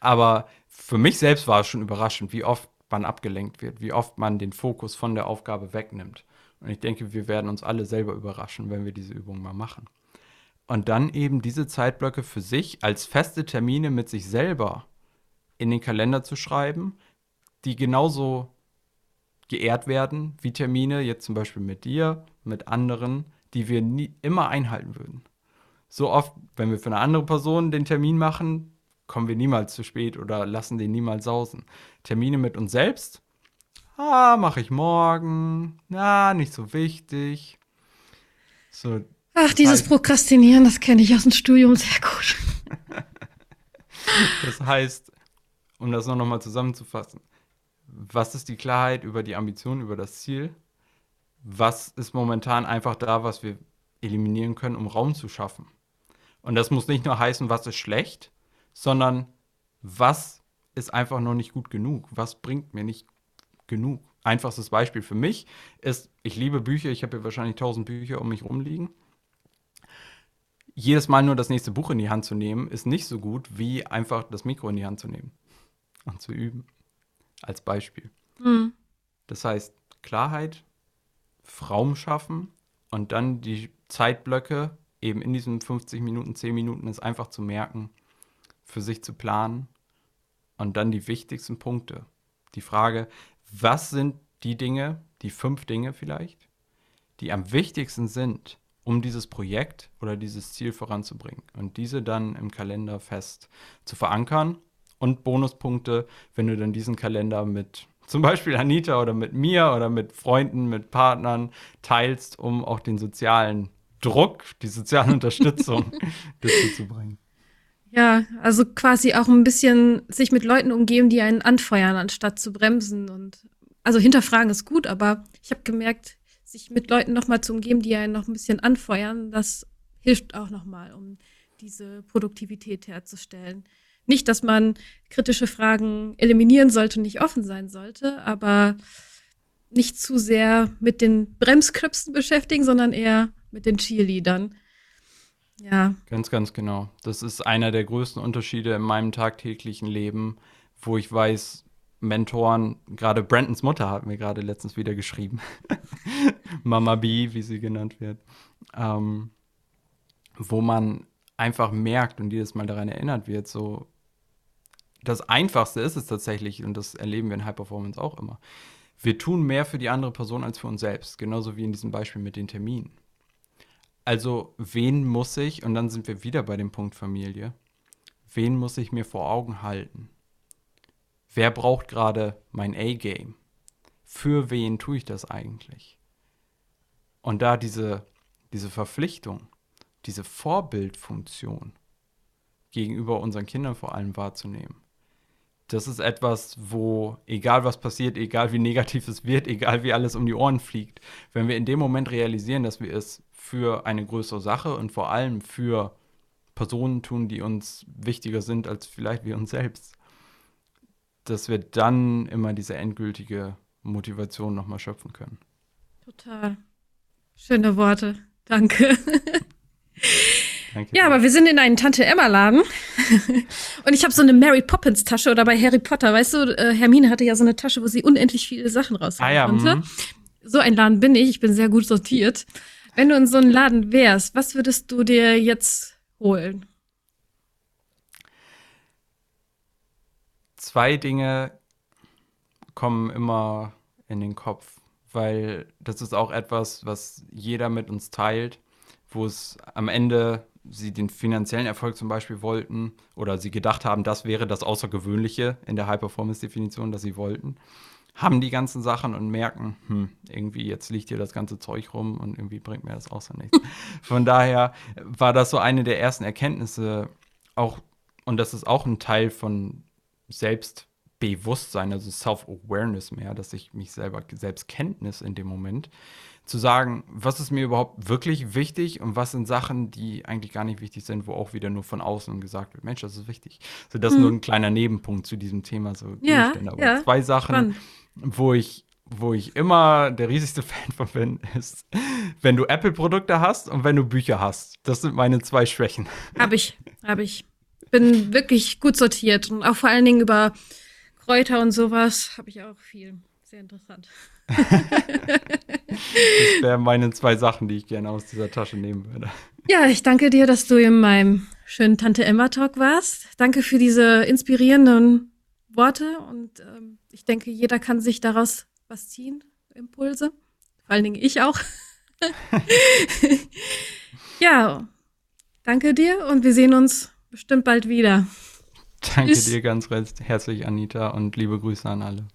Aber für mich selbst war es schon überraschend, wie oft man abgelenkt wird, wie oft man den Fokus von der Aufgabe wegnimmt. Und ich denke, wir werden uns alle selber überraschen, wenn wir diese Übung mal machen. Und dann eben diese Zeitblöcke für sich als feste Termine mit sich selber in den Kalender zu schreiben, die genauso geehrt werden, wie Termine, jetzt zum Beispiel mit dir, mit anderen, die wir nie, immer einhalten würden. So oft, wenn wir für eine andere Person den Termin machen, kommen wir niemals zu spät oder lassen den niemals sausen. Termine mit uns selbst, ah, mache ich morgen, na, nicht so wichtig. So, Ach, dieses heißt, Prokrastinieren, das kenne ich aus dem Studium sehr gut. das heißt, um das noch mal zusammenzufassen, was ist die Klarheit über die Ambition, über das Ziel? Was ist momentan einfach da, was wir eliminieren können, um Raum zu schaffen? Und das muss nicht nur heißen, was ist schlecht, sondern was ist einfach noch nicht gut genug? Was bringt mir nicht genug? Einfachstes Beispiel für mich ist, ich liebe Bücher, ich habe hier wahrscheinlich tausend Bücher um mich rumliegen. Jedes Mal nur das nächste Buch in die Hand zu nehmen, ist nicht so gut, wie einfach das Mikro in die Hand zu nehmen und zu üben als Beispiel. Mhm. Das heißt, Klarheit, Raum schaffen und dann die Zeitblöcke eben in diesen 50 Minuten, 10 Minuten ist einfach zu merken, für sich zu planen und dann die wichtigsten Punkte. Die Frage, was sind die Dinge, die fünf Dinge vielleicht, die am wichtigsten sind, um dieses Projekt oder dieses Ziel voranzubringen und diese dann im Kalender fest zu verankern und Bonuspunkte, wenn du dann diesen Kalender mit zum Beispiel Anita oder mit mir oder mit Freunden, mit Partnern teilst, um auch den sozialen Druck, die soziale Unterstützung dazu zu bringen. Ja, also quasi auch ein bisschen sich mit Leuten umgeben, die einen anfeuern, anstatt zu bremsen. Und also hinterfragen ist gut, aber ich habe gemerkt, sich mit Leuten nochmal zu umgeben, die einen noch ein bisschen anfeuern, das hilft auch nochmal, um diese Produktivität herzustellen. Nicht, dass man kritische Fragen eliminieren sollte und nicht offen sein sollte, aber nicht zu sehr mit den Bremsköpfen beschäftigen, sondern eher mit den Cheerleadern. Ja. Ganz, ganz genau. Das ist einer der größten Unterschiede in meinem tagtäglichen Leben, wo ich weiß, Mentoren, gerade Brandons Mutter hat mir gerade letztens wieder geschrieben. Mama B, wie sie genannt wird. Ähm, wo man einfach merkt und jedes Mal daran erinnert wird, so das Einfachste ist es tatsächlich, und das erleben wir in High Performance auch immer. Wir tun mehr für die andere Person als für uns selbst, genauso wie in diesem Beispiel mit den Terminen. Also, wen muss ich, und dann sind wir wieder bei dem Punkt Familie, wen muss ich mir vor Augen halten? Wer braucht gerade mein A-Game? Für wen tue ich das eigentlich? Und da diese, diese Verpflichtung, diese Vorbildfunktion gegenüber unseren Kindern vor allem wahrzunehmen das ist etwas, wo egal was passiert, egal wie negativ es wird, egal wie alles um die Ohren fliegt, wenn wir in dem Moment realisieren, dass wir es für eine größere Sache und vor allem für Personen tun, die uns wichtiger sind als vielleicht wir uns selbst, dass wir dann immer diese endgültige Motivation nochmal schöpfen können. Total. Schöne Worte. Danke. Danke. Ja, aber wir sind in einem Tante-Emma-Laden. und ich habe so eine Mary Poppins-Tasche oder bei Harry Potter, weißt du, äh, Hermine hatte ja so eine Tasche, wo sie unendlich viele Sachen rausholen ah, ja, konnte. Mhm. So ein Laden bin ich, ich bin sehr gut sortiert. Wenn du in so einem Laden wärst, was würdest du dir jetzt holen? Zwei Dinge kommen immer in den Kopf, weil das ist auch etwas, was jeder mit uns teilt, wo es am Ende sie den finanziellen Erfolg zum Beispiel wollten oder sie gedacht haben, das wäre das Außergewöhnliche in der High-Performance-Definition, dass sie wollten, haben die ganzen Sachen und merken, hm, irgendwie jetzt liegt hier das ganze Zeug rum und irgendwie bringt mir das außer nichts. Von daher war das so eine der ersten Erkenntnisse, auch, und das ist auch ein Teil von Selbstbewusstsein, also Self-Awareness mehr, dass ich mich selber, Selbstkenntnis in dem Moment, zu sagen, was ist mir überhaupt wirklich wichtig und was sind Sachen, die eigentlich gar nicht wichtig sind, wo auch wieder nur von außen gesagt wird, Mensch, das ist wichtig. So, das ist nur ein kleiner Nebenpunkt zu diesem Thema. So Ja, Aber ja, zwei Sachen, spannend. wo ich, wo ich immer der riesigste Fan von bin, ist, wenn du Apple-Produkte hast und wenn du Bücher hast. Das sind meine zwei Schwächen. Habe ich, habe ich. Bin wirklich gut sortiert und auch vor allen Dingen über Kräuter und sowas habe ich auch viel. Sehr interessant. Das wären meine zwei Sachen, die ich gerne aus dieser Tasche nehmen würde. Ja, ich danke dir, dass du in meinem schönen Tante Emma Talk warst. Danke für diese inspirierenden Worte und ähm, ich denke, jeder kann sich daraus was ziehen, Impulse. Vor allen Dingen ich auch. ja, danke dir und wir sehen uns bestimmt bald wieder. Danke Tschüss. dir ganz recht herzlich, Anita, und liebe Grüße an alle.